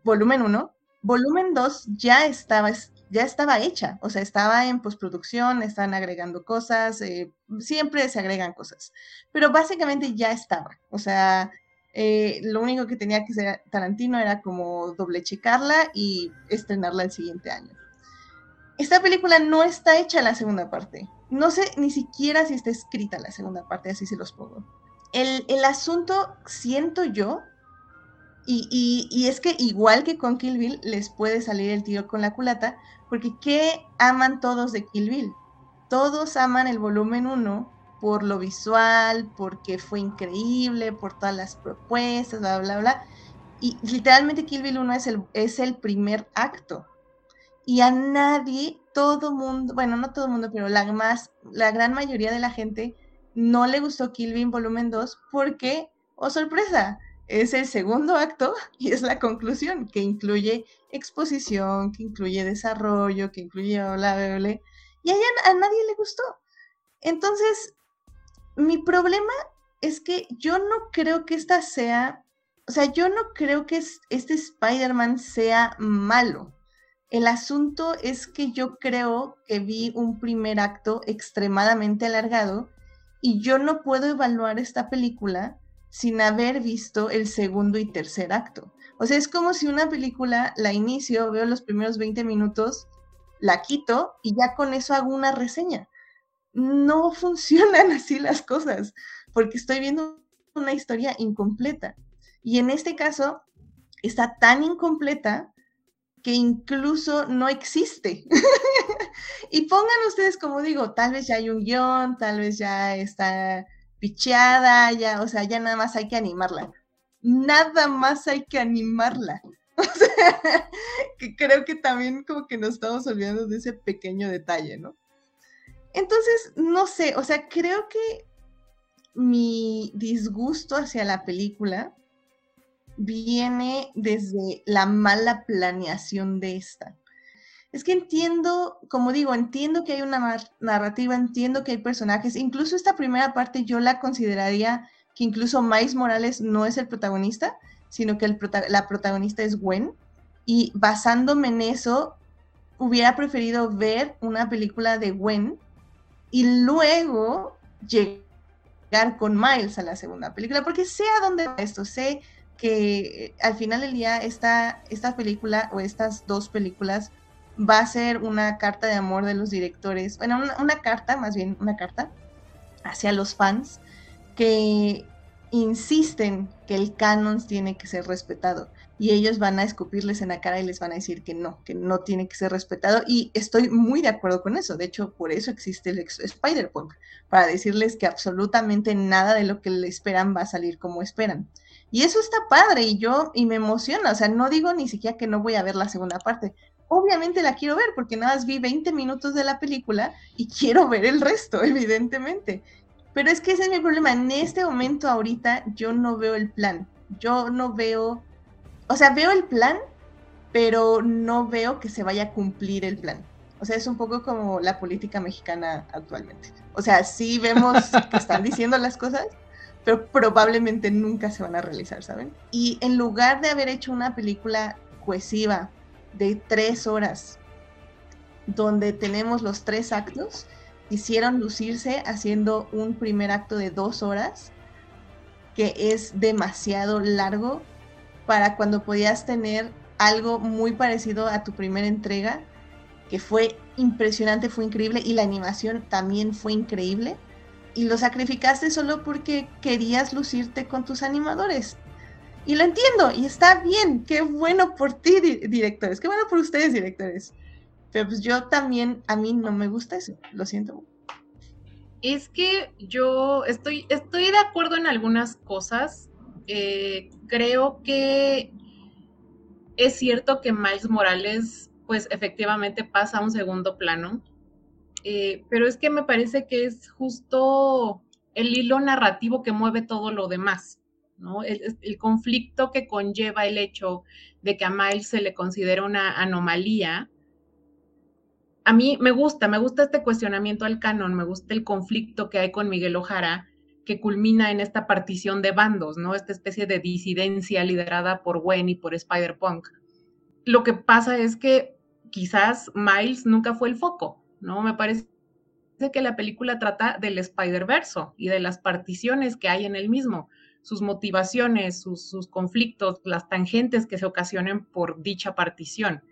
volumen 1, volumen 2 ya estaba ya estaba hecha, o sea, estaba en postproducción, están agregando cosas, eh, siempre se agregan cosas, pero básicamente ya estaba, o sea, eh, lo único que tenía que hacer Tarantino era como doble checarla y estrenarla el siguiente año. Esta película no está hecha la segunda parte. No sé ni siquiera si está escrita la segunda parte, así se los pongo. El, el asunto, siento yo, y, es que igual que con Kill Bill, les puede salir el tiro con la culata, porque ¿qué aman todos de Kill Bill? Todos aman el volumen 1 por lo visual, porque fue increíble, por todas las propuestas, bla, bla, bla. Y literalmente Kill Bill 1 es el, es el primer acto. Y a nadie, todo mundo, bueno, no todo mundo, pero la, más, la gran mayoría de la gente no le gustó Kill Bill volumen 2 porque, oh sorpresa, es el segundo acto y es la conclusión, que incluye exposición, que incluye desarrollo, que incluye bla, bla, bla, y a, a nadie le gustó. Entonces, mi problema es que yo no creo que esta sea, o sea, yo no creo que este Spider-Man sea malo. El asunto es que yo creo que vi un primer acto extremadamente alargado y yo no puedo evaluar esta película sin haber visto el segundo y tercer acto. O sea, es como si una película la inicio, veo los primeros 20 minutos, la quito y ya con eso hago una reseña. No funcionan así las cosas, porque estoy viendo una historia incompleta. Y en este caso, está tan incompleta que incluso no existe. y pongan ustedes, como digo, tal vez ya hay un guion, tal vez ya está picheada, ya, o sea, ya nada más hay que animarla. Nada más hay que animarla. O sea, que creo que también como que nos estamos olvidando de ese pequeño detalle, ¿no? Entonces, no sé, o sea, creo que mi disgusto hacia la película viene desde la mala planeación de esta. Es que entiendo, como digo, entiendo que hay una narrativa, entiendo que hay personajes, incluso esta primera parte yo la consideraría que incluso Miles Morales no es el protagonista, sino que la protagonista es Gwen. y basándome en eso, hubiera preferido ver una película de Gwen y luego llegar con Miles a la segunda película, porque sé a dónde va esto, sé que al final del día esta, esta película o estas dos películas va a ser una carta de amor de los directores, bueno, una, carta, más bien una carta hacia los fans que insisten que el canon tiene que ser respetado. Y ellos van a escupirles en la cara y les van a decir que no, que no tiene que ser respetado. Y estoy muy de acuerdo con eso, de hecho por eso existe el Spider-Punk, para decirles que absolutamente nada de lo que le esperan va a salir como esperan. Y eso está padre y yo, y me emociona, o sea, no digo ni siquiera que no voy a ver la segunda parte, obviamente la quiero ver porque nada más vi 20 minutos de la película y quiero ver el resto, evidentemente. Pero es que ese es mi problema. En este momento, ahorita, yo no veo el plan. Yo no veo, o sea, veo el plan, pero no veo que se vaya a cumplir el plan. O sea, es un poco como la política mexicana actualmente. O sea, sí vemos que están diciendo las cosas, pero probablemente nunca se van a realizar, ¿saben? Y en lugar de haber hecho una película cohesiva, de tres horas, donde tenemos los tres actos, hicieron lucirse haciendo un primer acto de dos horas, que es demasiado largo para cuando podías tener algo muy parecido a tu primera entrega, que fue impresionante, fue increíble, y la animación también fue increíble. Y lo sacrificaste solo porque querías lucirte con tus animadores. Y lo entiendo, y está bien, qué bueno por ti, directores, qué bueno por ustedes, directores. Pero pues yo también, a mí no me gusta eso, lo siento. Es que yo estoy, estoy de acuerdo en algunas cosas. Eh, creo que es cierto que Miles Morales, pues efectivamente pasa a un segundo plano. Eh, pero es que me parece que es justo el hilo narrativo que mueve todo lo demás. El, conflicto que conlleva el hecho de que a Miles se le considera una anomalía. A mí me gusta, me gusta este cuestionamiento al canon, me gusta el conflicto que hay con Miguel Ojara, que culmina en esta partición de bandos, ¿no? Esta especie de disidencia liderada por Gwen y por Spider-Punk. Lo que pasa es que quizás Miles nunca fue el foco, ¿no? Me parece que la película trata del Spider-Verso y de las particiones que hay en el mismo sus motivaciones, sus, conflictos, las tangentes que se ocasionen por dicha partición.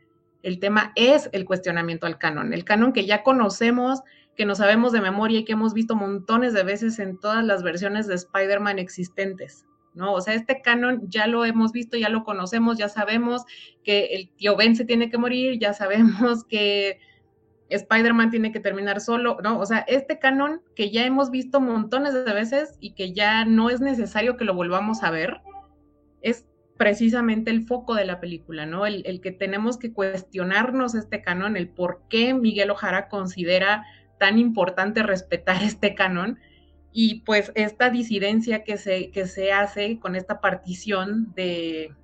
El tema es el cuestionamiento al canon, el canon que ya conocemos, que no sabemos de memoria y que hemos visto montones de veces en todas las versiones de Spider-Man existentes, ¿no? O sea, este canon ya lo hemos visto, ya lo conocemos, ya sabemos que el tío Ben se tiene que morir, ya sabemos que Spider-Man tiene que terminar solo, ¿no? O sea, este canon que ya hemos visto montones de veces y que ya no es necesario que lo volvamos a ver, es precisamente el foco de la película, ¿no? El, que tenemos que cuestionarnos este canon, el por qué Miguel Ojara considera tan importante respetar este canon y pues esta disidencia que se, que se hace con esta partición de,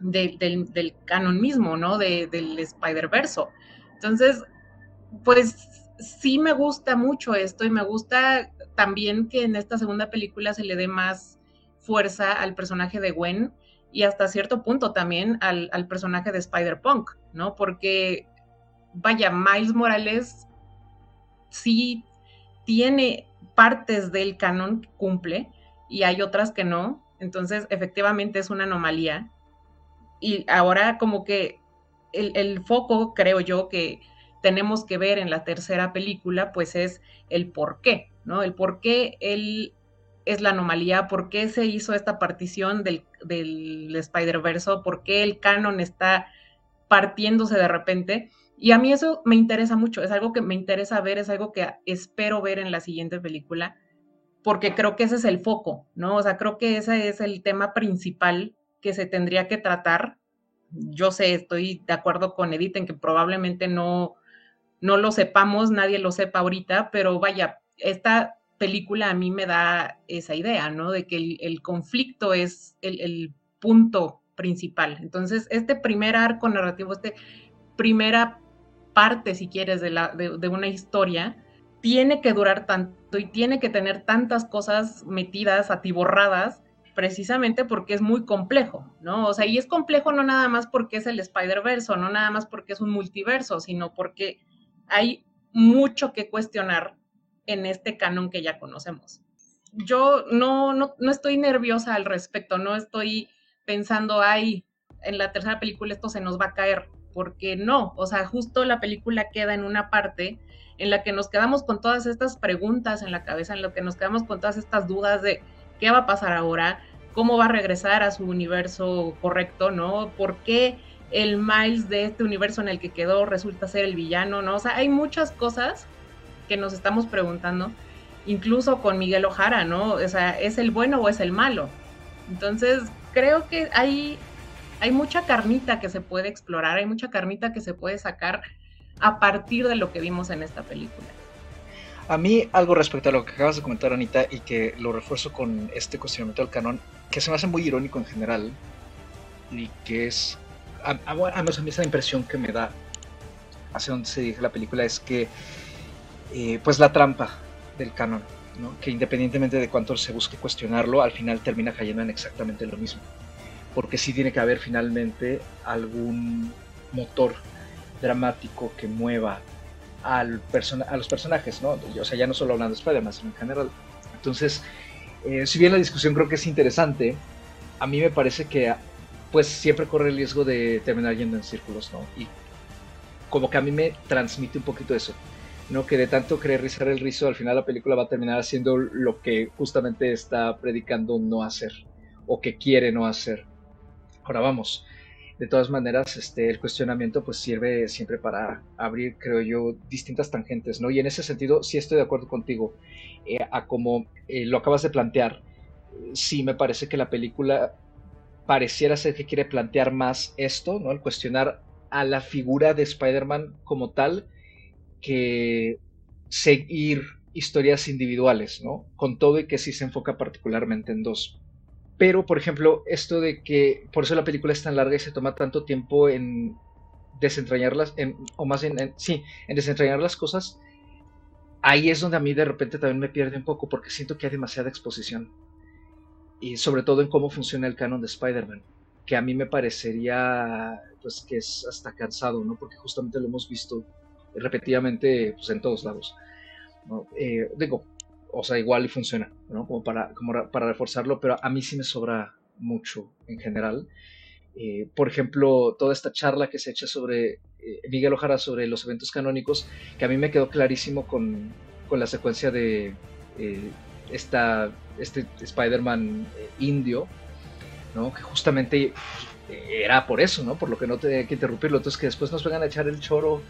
del, canon mismo, ¿no? del Spider-Verso. Entonces, pues sí me gusta mucho esto y me gusta también que en esta segunda película se le dé más fuerza al personaje de Gwen y hasta cierto punto también al, personaje de Spider-Punk, ¿no? Porque, vaya, Miles Morales sí tiene partes del canon que cumple y hay otras que no. Entonces, efectivamente es una anomalía. Y ahora como que el foco, creo yo, que tenemos que ver en la tercera película, pues es el por qué, ¿no? El por qué él es la anomalía, por qué se hizo esta partición del, del Spider-Verse, por qué el canon está partiéndose de repente. Y a mí eso me interesa mucho, es algo que me interesa ver, es algo que espero ver en la siguiente película, porque creo que ese es el foco, ¿no? O sea, creo que ese es el tema principal que se tendría que tratar. Yo sé, estoy de acuerdo con Edith en que probablemente no, no lo sepamos, nadie lo sepa ahorita, pero vaya, esta película a mí me da esa idea, ¿no? De que el, conflicto es el, punto principal. Entonces, este primer arco narrativo, esta primera parte, si quieres, de, la, de, una historia, tiene que durar tanto y tiene que tener tantas cosas metidas, atiborradas, precisamente porque es muy complejo, ¿no? O sea, y es complejo no nada más porque es el Spider-Verse, no nada más porque es un multiverso, sino porque hay mucho que cuestionar en este canon que ya conocemos. Yo no, no, no estoy nerviosa al respecto, no estoy pensando, ay, en la tercera película esto se nos va a caer, porque no, o sea, justo la película queda en una parte en la que nos quedamos con todas estas preguntas en la cabeza, en la que nos quedamos con todas estas dudas de qué va a pasar ahora, cómo va a regresar a su universo correcto, ¿no? ¿Por qué el Miles de este universo en el que quedó resulta ser el villano, ¿no? O sea, hay muchas cosas que nos estamos preguntando, incluso con Miguel Ojara, ¿no? O sea, ¿es el bueno o es el malo? Entonces, creo que hay, hay mucha carnita que se puede explorar, hay mucha carnita que se puede sacar a partir de lo que vimos en esta película. A mí algo respecto a lo que acabas de comentar, Anita, y que lo refuerzo con este cuestionamiento del canon, que se me hace muy irónico en general, y que es, a, a, mí esa impresión que me da hacia donde se dirige la película es que, eh, pues la trampa del canon, ¿no? que independientemente de cuánto se busque cuestionarlo, al final termina cayendo en exactamente lo mismo. Porque sí tiene que haber finalmente algún motor dramático que mueva a los personajes, ¿no? O sea, ya no solo hablando de Spider-Man, sino en general. Entonces, eh, si bien la discusión creo que es interesante, a mí me parece que pues siempre corre el riesgo de terminar yendo en círculos, ¿no? Y como que a mí me transmite un poquito eso, ¿no? Que de tanto querer rizar el rizo, al final la película va a terminar haciendo lo que justamente está predicando no hacer, o que quiere no hacer. Ahora vamos, de todas maneras, este, el cuestionamiento pues sirve siempre para abrir, creo yo, distintas tangentes, ¿no? Y en ese sentido sí estoy de acuerdo contigo, eh, a como eh, lo acabas de plantear, sí me parece que la película pareciera ser que quiere plantear más esto, ¿no? El cuestionar a la figura de Spider-Man como tal, que seguir historias individuales, ¿no? Con todo y que sí se enfoca particularmente en dos. Pero, por ejemplo, esto de que por eso la película es tan larga y se toma tanto tiempo en desentrañarlas, en, o más bien, en, sí, en desentrañar las cosas, ahí es donde a mí de repente también me pierde un poco porque siento que hay demasiada exposición. Y sobre todo en cómo funciona el canon de Spider-Man, que a mí me parecería pues que es hasta cansado, ¿no? Porque justamente lo hemos visto repetidamente pues, en todos lados. ¿no? Eh, digo, o sea, igual y funciona, ¿no? Como para, como para reforzarlo, pero a mí sí me sobra mucho en general. Eh, por ejemplo, toda esta charla que se echa sobre eh, Miguel Ojara sobre los eventos canónicos, que a mí me quedó clarísimo con, con la secuencia de esta, este Spider-Man indio, ¿no? que justamente era por eso, ¿no? por lo que no tenía que interrumpirlo. Entonces, que después nos vengan a echar el choro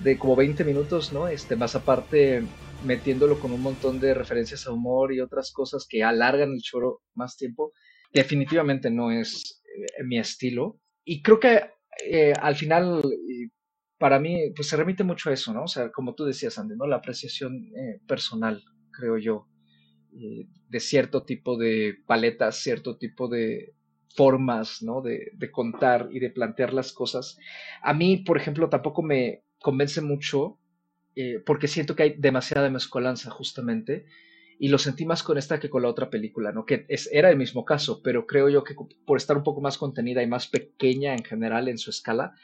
de como 20 minutos, ¿no? Este, más aparte metiéndolo con un montón de referencias a humor y otras cosas que alargan el choro más tiempo, definitivamente no es eh, mi estilo. Y creo que eh, al final, para mí, pues se remite mucho a eso, ¿no? O sea, como tú decías, Andy, ¿no? La apreciación eh, personal, creo yo, de cierto tipo de paletas, cierto tipo de formas, ¿no? De, de contar y de plantear las cosas. A mí, por ejemplo, tampoco me convence mucho eh, porque siento que hay demasiada mezcolanza justamente, y lo sentí más con esta que con la otra película, ¿no? Que es, era el mismo caso, pero creo yo que por estar un poco más contenida y más pequeña en general en su escala,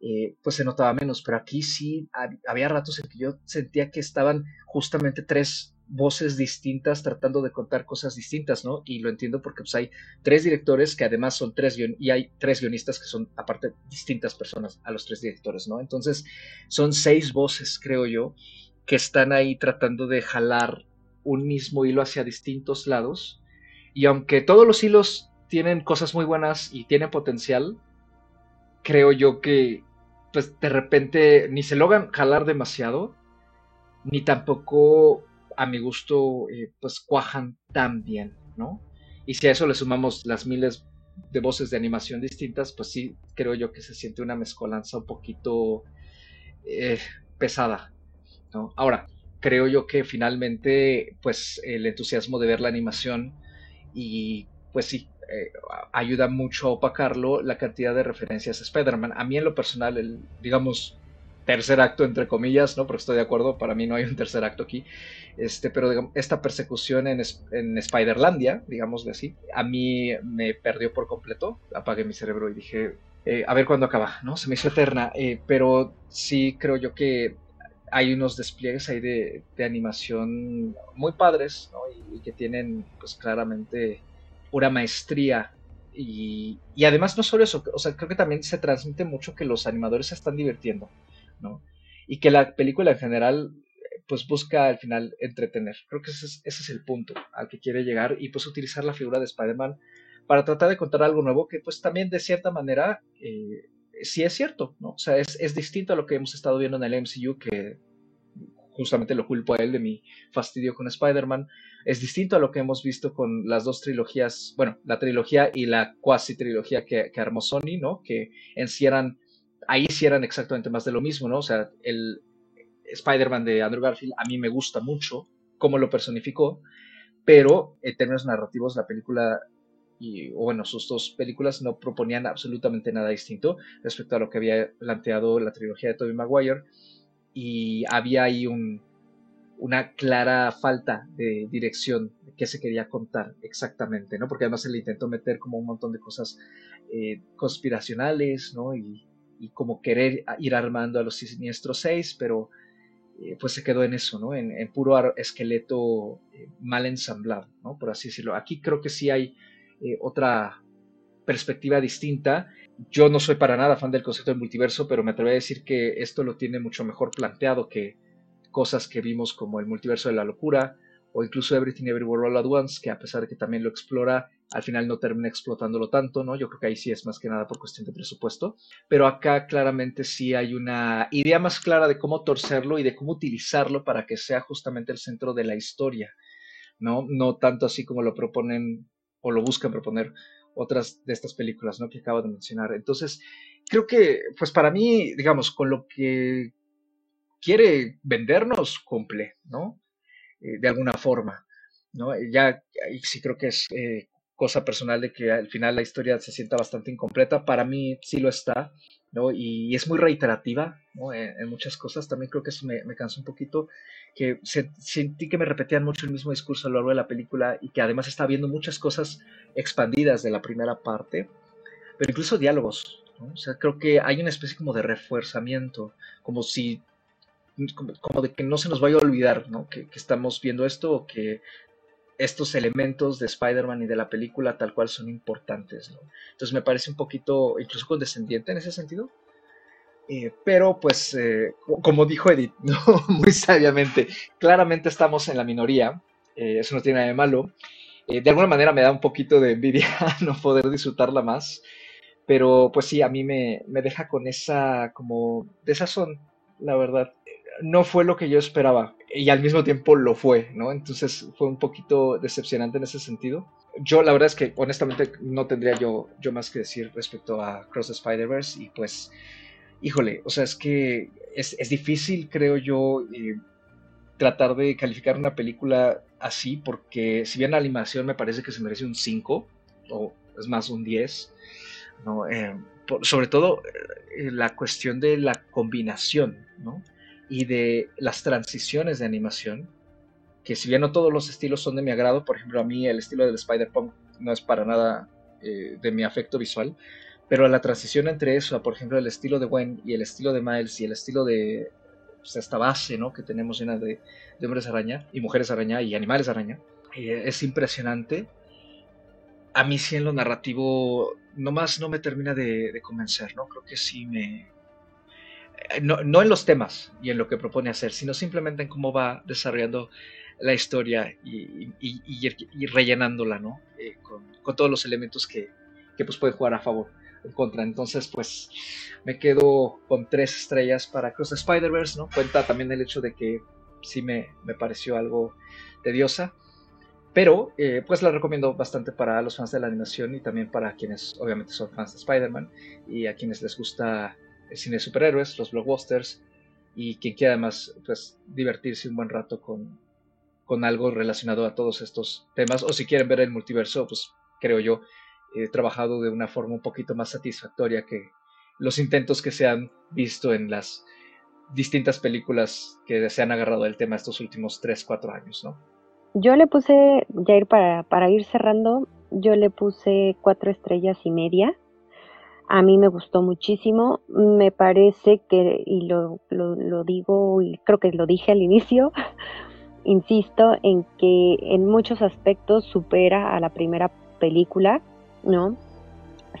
eh, pues se notaba menos, pero aquí sí había ratos en que yo sentía que estaban justamente tres voces distintas tratando de contar cosas distintas, ¿no? Y lo entiendo porque pues, hay tres directores que además son tres y hay tres guionistas que son aparte distintas personas a los tres directores, ¿no? Entonces son seis voces, creo yo, que están ahí tratando de jalar un mismo hilo hacia distintos lados. Y aunque todos los hilos tienen cosas muy buenas y tienen potencial, creo yo que pues de repente ni se logran jalar demasiado, ni tampoco a mi gusto, eh, pues cuajan tan bien, ¿no? Y si a eso le sumamos las miles de voces de animación distintas, pues sí, creo yo que se siente una mezcolanza un poquito eh, pesada, ¿no? Ahora, creo yo que finalmente, pues el entusiasmo de ver la animación y pues sí, eh, ayuda mucho a opacarlo la cantidad de referencias a Spider-Man. A mí en lo personal, el, digamos, tercer acto, entre comillas, ¿no? Porque estoy de acuerdo, para mí no hay un tercer acto aquí. Este, pero digamos, esta persecución en, en Spiderlandia, digamos así, a mí me perdió por completo. Apagué mi cerebro y dije, eh, a ver cuándo acaba, ¿no? Se me hizo eterna. Eh, pero sí creo yo que hay unos despliegues ahí de, animación muy padres, ¿no? Y, que tienen, pues claramente, una maestría. Y, y además no solo eso, o sea, creo que también se transmite mucho que los animadores se están divirtiendo. Y que la película en general pues busca al final entretener. Creo que ese es, el punto al que quiere llegar y pues utilizar la figura de Spider-Man para tratar de contar algo nuevo que pues también de cierta manera eh, sí es cierto, ¿no? O sea, es, es, distinto a lo que hemos estado viendo en el MCU que justamente lo culpo a él de mi fastidio con Spider-Man. Es distinto a lo que hemos visto con las dos trilogías, bueno, la trilogía y la cuasi trilogía que, que armó Sony, ¿no? Que en sí eran ahí sí eran exactamente más de lo mismo, ¿no? O sea, el Spider-Man de Andrew Garfield a mí me gusta mucho cómo lo personificó, pero en términos narrativos la película y o bueno, sus dos películas no proponían absolutamente nada distinto respecto a lo que había planteado la trilogía de Tobey Maguire y había ahí un, una clara falta de dirección de qué se quería contar exactamente, ¿no? Porque además se le intentó meter como un montón de cosas eh, conspiracionales, ¿no? Y, y como querer ir armando a los siniestros seis, pero eh, pues se quedó en eso, ¿no? En, puro esqueleto eh, mal ensamblado, ¿no? Por así decirlo. Aquí creo que sí hay eh, otra perspectiva distinta. Yo no soy para nada fan del concepto del multiverso, pero me atrevo a decir que esto lo tiene mucho mejor planteado que cosas que vimos como el multiverso de la locura o incluso Everything Everywhere All at Once, que a pesar de que también lo explora, al final no termina explotándolo tanto, ¿no? Yo creo que ahí sí es más que nada por cuestión de presupuesto, pero acá claramente sí hay una idea más clara de cómo torcerlo y de cómo utilizarlo para que sea justamente el centro de la historia, ¿no? No tanto así como lo proponen o lo buscan proponer otras de estas películas, ¿no? Que acabo de mencionar. Entonces, creo que, pues para mí, digamos, con lo que quiere vendernos, cumple, ¿no? Eh, de alguna forma. ¿no? Ya sí creo que es eh, cosa personal de que al final la historia se sienta bastante incompleta. Para mí sí lo está, ¿no? Y, es muy reiterativa ¿no? en, muchas cosas. También creo que eso me, me cansó un poquito, que sentí que me repetían mucho el mismo discurso a lo largo de la película y que además está viendo muchas cosas expandidas de la primera parte, pero incluso diálogos. ¿no? O sea, creo que hay una especie como de refuerzamiento, como si como, de que no se nos vaya a olvidar, ¿no? Que, estamos viendo esto o que estos elementos de Spider-Man y de la película tal cual son importantes, ¿no? Entonces me parece un poquito incluso condescendiente en ese sentido. Eh, pero pues, eh, como dijo Edith, muy sabiamente, claramente estamos en la minoría, eh, eso no tiene nada de malo. de alguna manera me da un poquito de envidia no poder disfrutarla más, pero pues sí, a mí me, me deja con esa como desazón, la verdad no fue lo que yo esperaba y al mismo tiempo lo fue, ¿no? Entonces fue un poquito decepcionante en ese sentido. Yo la verdad es que honestamente no tendría yo, yo más que decir respecto a Cross Spider-Verse y pues, híjole, o sea, es que es, difícil, creo yo, eh, tratar de calificar una película así porque si bien la animación me parece que se merece un 5 o es más un 10, ¿no? Eh, sobre todo eh, la cuestión de la combinación, ¿no? Y de las transiciones de animación, que si bien no todos los estilos son de mi agrado, por ejemplo a mí el estilo del Spider-Punk no es para nada eh, de mi afecto visual, pero la transición entre eso, por ejemplo el estilo de Gwen y el estilo de Miles y el estilo de pues, esta base ¿no? que tenemos llena de, de, hombres araña y mujeres araña y animales araña, eh, es impresionante. A mí sí en lo narrativo nomás no me termina de, de convencer, ¿no? Creo que sí me, eh, no, en los temas y en lo que propone hacer, sino simplemente en cómo va desarrollando la historia y, y, rellenándola, ¿no? Eh, con, todos los elementos que, que pues puede jugar a favor en contra. Entonces, pues me quedo con tres estrellas para Cross Spider-Verse, ¿no? Cuenta también el hecho de que sí me, me pareció algo tediosa. Pero eh, pues la recomiendo bastante para los fans de la animación y también para quienes obviamente son fans de Spider-Man y a quienes les gusta el cine superhéroes, los blockbusters, y quien quiera además pues, divertirse un buen rato con, con algo relacionado a todos estos temas, o si quieren ver el multiverso, pues creo yo, he trabajado de una forma un poquito más satisfactoria que los intentos que se han visto en las distintas películas que se han agarrado del tema estos últimos 3, 4 años, ¿no? Yo le puse, Jair, para, para ir cerrando, yo le puse cuatro estrellas y media. A mí me gustó muchísimo. Me parece que, y lo, lo, digo, y creo que lo dije al inicio, insisto en que en muchos aspectos supera a la primera película, ¿no?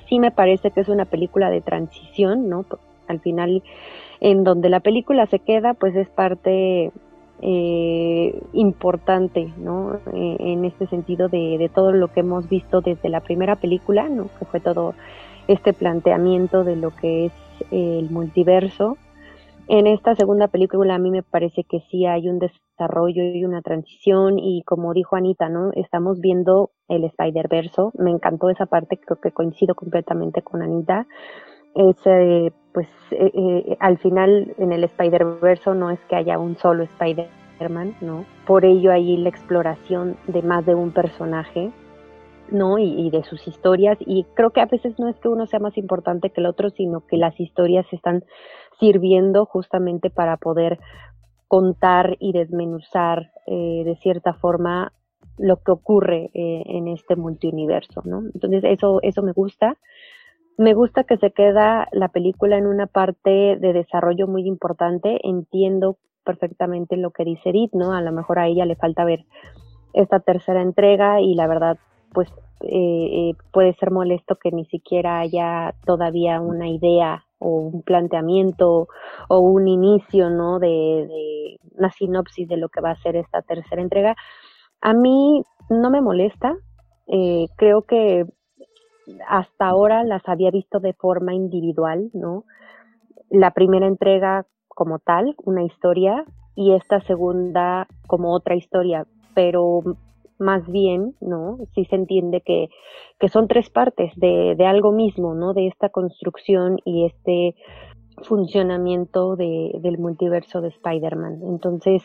Sí me parece que es una película de transición, ¿no? Al final, en donde la película se queda, pues es parte eh, importante, ¿no? Eh, en este sentido de, de, todo lo que hemos visto desde la primera película, ¿no? Que fue todo este planteamiento de lo que es el multiverso. En esta segunda película a mí me parece que sí hay un desarrollo y una transición y como dijo Anita, ¿no? Estamos viendo el Spider-Verso. Me encantó esa parte, creo que coincido completamente con Anita. Ese pues eh, eh, al final en el Spider-Verse no es que haya un solo Spider-Man, ¿no? Por ello ahí la exploración de más de un personaje, ¿no? Y, de sus historias. Y creo que a veces no es que uno sea más importante que el otro, sino que las historias están sirviendo justamente para poder contar y desmenuzar eh, de cierta forma lo que ocurre en este multiuniverso, ¿no? Entonces eso, eso me gusta. Me gusta que se queda la película en una parte de desarrollo muy importante. Entiendo perfectamente lo que dice Edith, ¿no? A lo mejor a ella le falta ver esta tercera entrega y la verdad, pues eh, eh, puede ser molesto que ni siquiera haya todavía una idea o un planteamiento o un inicio, ¿no? De, una sinopsis de lo que va a ser esta tercera entrega. A mí no me molesta. Eh, creo que hasta ahora las había visto de forma individual, ¿no? La primera entrega como tal, una historia, y esta segunda como otra historia, pero más bien, ¿no? Sí se entiende que, que son tres partes de, de, algo mismo, ¿no? De esta construcción y este funcionamiento de, del multiverso de Spider-Man. Entonces,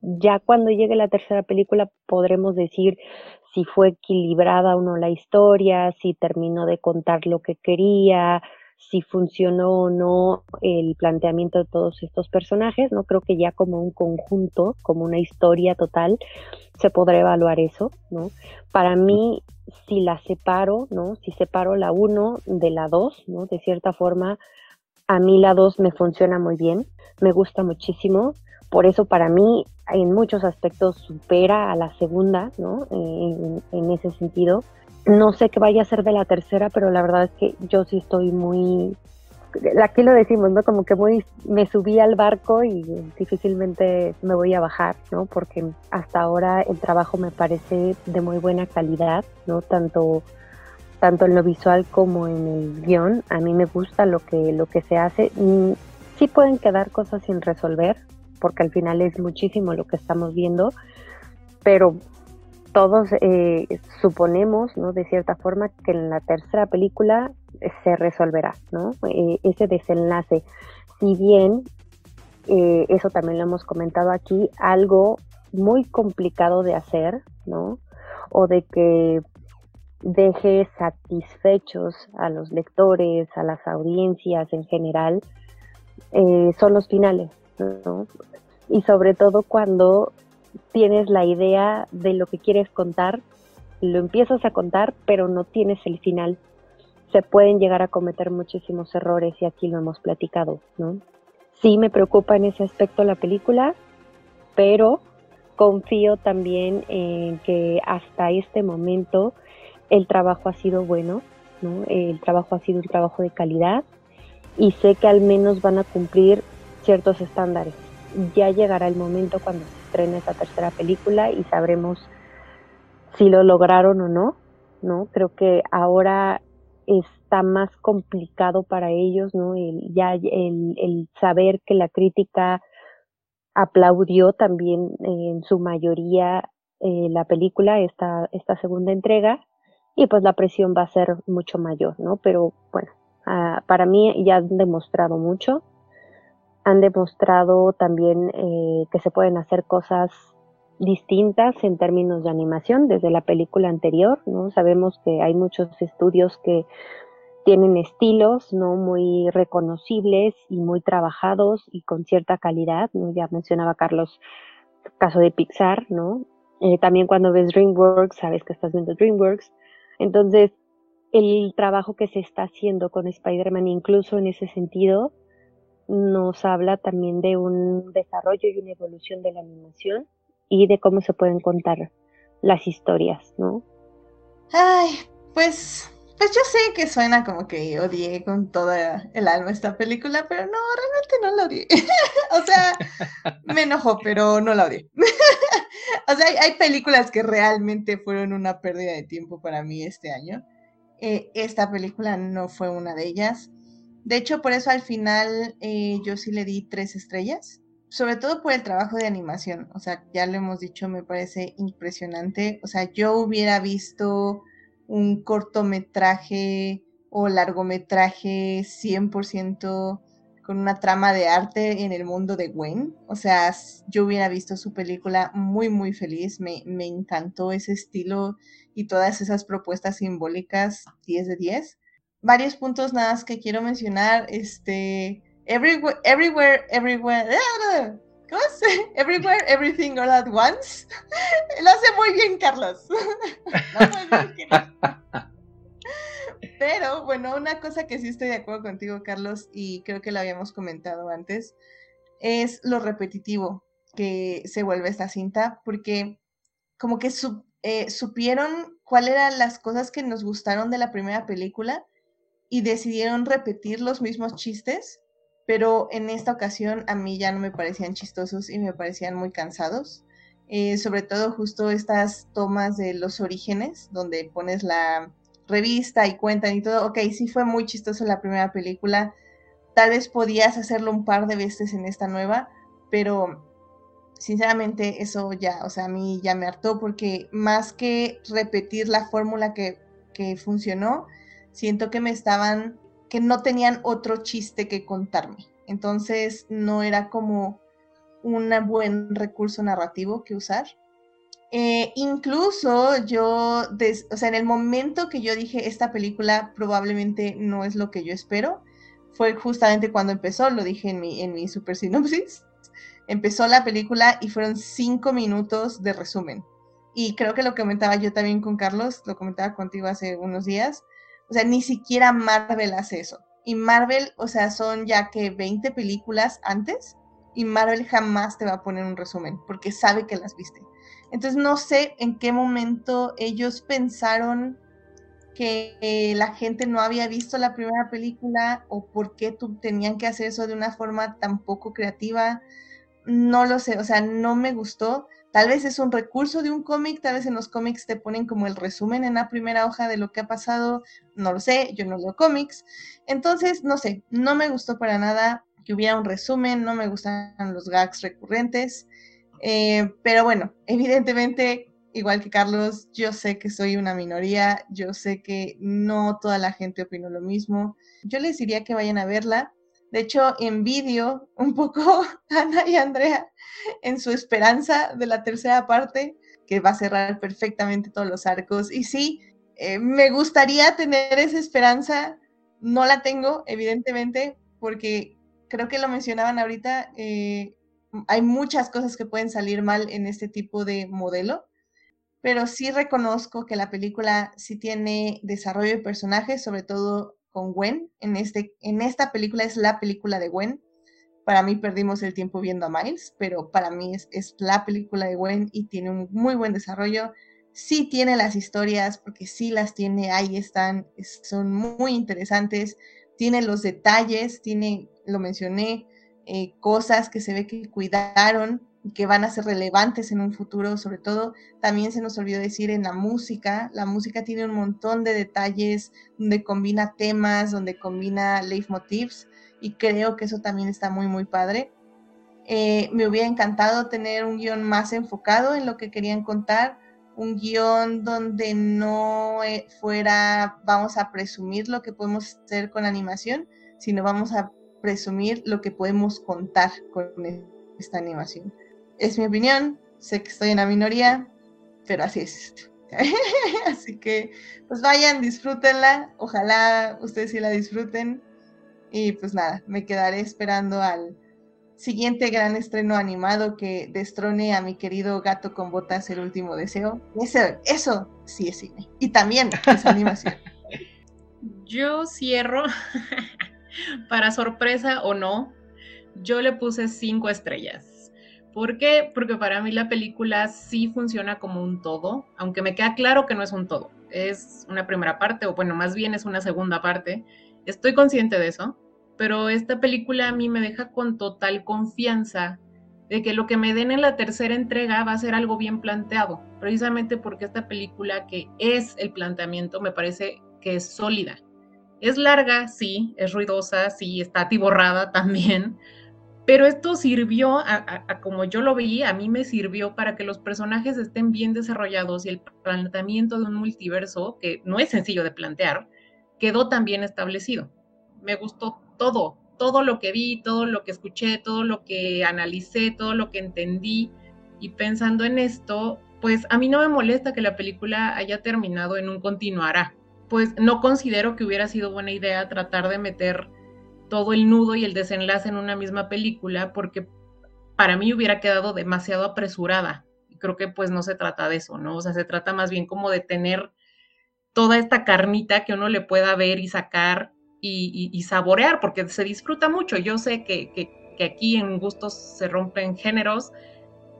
ya cuando llegue la tercera película podremos decir si fue equilibrada o no la historia, si terminó de contar lo que quería, si funcionó o no el planteamiento de todos estos personajes, no creo que ya como un conjunto, como una historia total, se podrá evaluar eso, ¿no? Para mí, si la separo, ¿no? Si separo la 1 de la 2, ¿no? De cierta forma, a mí la 2 me funciona muy bien, me gusta muchísimo, por eso para mí en muchos aspectos supera a la segunda, ¿no? En, ese sentido. No sé qué vaya a ser de la tercera, pero la verdad es que yo sí estoy muy, aquí lo decimos, ¿no? Como que muy, me subí al barco y difícilmente me voy a bajar, ¿no? Porque hasta ahora el trabajo me parece de muy buena calidad, ¿no? Tanto, tanto en lo visual como en el guion. A mí me gusta lo que, lo que se hace. Mm, sí pueden quedar cosas sin resolver, porque al final es muchísimo lo que estamos viendo, pero todos eh, suponemos, ¿no? De cierta forma que en la tercera película se resolverá, ¿no? Eh, ese desenlace. Si bien, eh, eso también lo hemos comentado aquí, algo muy complicado de hacer, ¿no? O de que deje satisfechos a los lectores, a las audiencias en general, son los finales, ¿no? y sobre todo cuando tienes la idea de lo que quieres contar, lo empiezas a contar, pero no tienes el final. Se pueden llegar a cometer muchísimos errores y aquí lo hemos platicado, ¿no? Sí me preocupa en ese aspecto la película, pero confío también en que hasta este momento el trabajo ha sido bueno, ¿no? El trabajo ha sido un trabajo de calidad y sé que al menos van a cumplir ciertos estándares ya llegará el momento cuando se estrene esa tercera película y sabremos si lo lograron o no, ¿no? Creo que ahora está más complicado para ellos, ¿no? El, ya el, saber que la crítica aplaudió también en su mayoría eh, la película, esta, esta segunda entrega, y pues la presión va a ser mucho mayor, ¿no? Pero bueno, ah, para mí ya han demostrado mucho, han demostrado también eh, que se pueden hacer cosas distintas en términos de animación desde la película anterior, ¿no? Sabemos que hay muchos estudios que tienen estilos no muy reconocibles y muy trabajados y con cierta calidad, ¿no? Ya mencionaba Carlos el caso de Pixar, ¿no? Eh, también cuando ves DreamWorks, sabes que estás viendo DreamWorks. Entonces, el trabajo que se está haciendo con Spider-Man, incluso en ese sentido, nos habla también de un desarrollo y una evolución de la animación y de cómo se pueden contar las historias, ¿no? Ay, pues pues yo sé que suena como que odié con toda el alma esta película, pero no, realmente no la odié. o sea, me enojó, pero no la odié. o sea, hay, películas que realmente fueron una pérdida de tiempo para mí este año. Eh, esta película no fue una de ellas. De hecho, por eso al final eh, yo sí le di tres estrellas, sobre todo por el trabajo de animación. O sea, ya lo hemos dicho, me parece impresionante. O sea, yo hubiera visto un cortometraje o largometraje 100% con una trama de arte en el mundo de Gwen. O sea, yo hubiera visto su película muy, muy feliz. Me, me encantó ese estilo y todas esas propuestas simbólicas 10 de 10. Varios puntos nada más que quiero mencionar. Este, everywhere, everywhere, everywhere. ¿Cómo es? Everywhere, everything, all at once. Lo hace muy bien, Carlos. Pero bueno, una cosa que sí estoy de acuerdo contigo, Carlos, y creo que lo habíamos comentado antes, es lo repetitivo que se vuelve esta cinta, porque como que eh, supieron cuáles eran las cosas que nos gustaron de la primera película y decidieron repetir los mismos chistes pero en esta ocasión a mí ya no me parecían chistosos y me parecían muy cansados. Eh, sobre todo justo estas tomas de los orígenes, donde pones la revista y cuentan y todo. Ok, sí fue muy chistoso la primera película. Tal vez podías hacerlo un par de veces en esta nueva, pero sinceramente eso ya, o sea, a mí ya me hartó porque más que repetir la fórmula que, que funcionó, siento que me estaban que no tenían otro chiste que contarme. Entonces no era como un buen recurso narrativo que usar. Eh, incluso yo, o sea, en el momento que yo dije esta película probablemente no es lo que yo espero, fue justamente cuando empezó, lo dije en mi, en mi super sinopsis. Empezó la película y fueron cinco minutos de resumen. Y creo que lo comentaba yo también con Carlos, lo comentaba contigo hace unos días, o sea, ni siquiera Marvel hace eso. Y Marvel, o sea, son ya que 20 películas antes y Marvel jamás te va a poner un resumen porque sabe que las viste. Entonces no sé en qué momento ellos pensaron que la gente no había visto la primera película o por qué tenían que hacer eso de una forma tan poco creativa. No lo sé, o sea, no me gustó. Tal vez es un recurso de un cómic, tal vez en los cómics te ponen como el resumen en la primera hoja de lo que ha pasado, no lo sé, yo no leo cómics. Entonces, no sé, no me gustó para nada que hubiera un resumen, no me gustan los gags recurrentes, eh, pero bueno, evidentemente, igual que Carlos, yo sé que soy una minoría, yo sé que no toda la gente opinó lo mismo. Yo les diría que vayan a verla, de hecho, envidio un poco a Ana y Andrea en su esperanza de la tercera parte, que va a cerrar perfectamente todos los arcos. Y sí, eh, me gustaría tener esa esperanza. No la tengo, evidentemente, porque creo que lo mencionaban ahorita. Eh, hay muchas cosas que pueden salir mal en este tipo de modelo, pero sí reconozco que la película sí tiene desarrollo de personajes, sobre todo con Gwen. En, este, en esta película es la película de Gwen. Para mí perdimos el tiempo viendo a Miles, pero para mí es, es la película de Gwen y tiene un muy buen desarrollo. Sí tiene las historias, porque sí las tiene, ahí están, son muy interesantes. Tiene los detalles, tiene, lo mencioné, eh, cosas que se ve que cuidaron que van a ser relevantes en un futuro, sobre todo también se nos olvidó decir en la música, la música tiene un montón de detalles donde combina temas, donde combina leitmotivs y creo que eso también está muy muy padre. Eh, me hubiera encantado tener un guion más enfocado en lo que querían contar, un guion donde no eh, fuera vamos a presumir lo que podemos hacer con animación, sino vamos a presumir lo que podemos contar con esta animación. Es mi opinión, sé que estoy en la minoría, pero así es. Así que, pues vayan, disfrútenla. Ojalá ustedes sí la disfruten. Y pues nada, me quedaré esperando al siguiente gran estreno animado que destrone a mi querido gato con botas el último deseo. Eso, eso sí es cine. Y también es animación. Yo cierro, para sorpresa o no, yo le puse cinco estrellas. ¿Por qué? Porque para mí la película sí funciona como un todo, aunque me queda claro que no es un todo. Es una primera parte, o bueno, más bien es una segunda parte. Estoy consciente de eso, pero esta película a mí me deja con total confianza de que lo que me den en la tercera entrega va a ser algo bien planteado, precisamente porque esta película que es el planteamiento me parece que es sólida. Es larga, sí, es ruidosa, sí, está atiborrada también, pero esto sirvió, a, como yo lo veía, a mí me sirvió para que los personajes estén bien desarrollados y el planteamiento de un multiverso, que no es sencillo de plantear, quedó también establecido. Me gustó todo, todo lo que vi, todo lo que escuché, todo lo que analicé, todo lo que entendí. Y pensando en esto, pues a mí no me molesta que la película haya terminado en un continuará. Pues no considero que hubiera sido buena idea tratar de meter todo el nudo y el desenlace en una misma película porque para mí hubiera quedado demasiado apresurada. Y creo que pues no se trata de eso, ¿no? O sea, se trata más bien como de tener toda esta carnita que uno le pueda ver y sacar y, saborear, porque se disfruta mucho. Yo sé que, aquí en gustos se rompen géneros.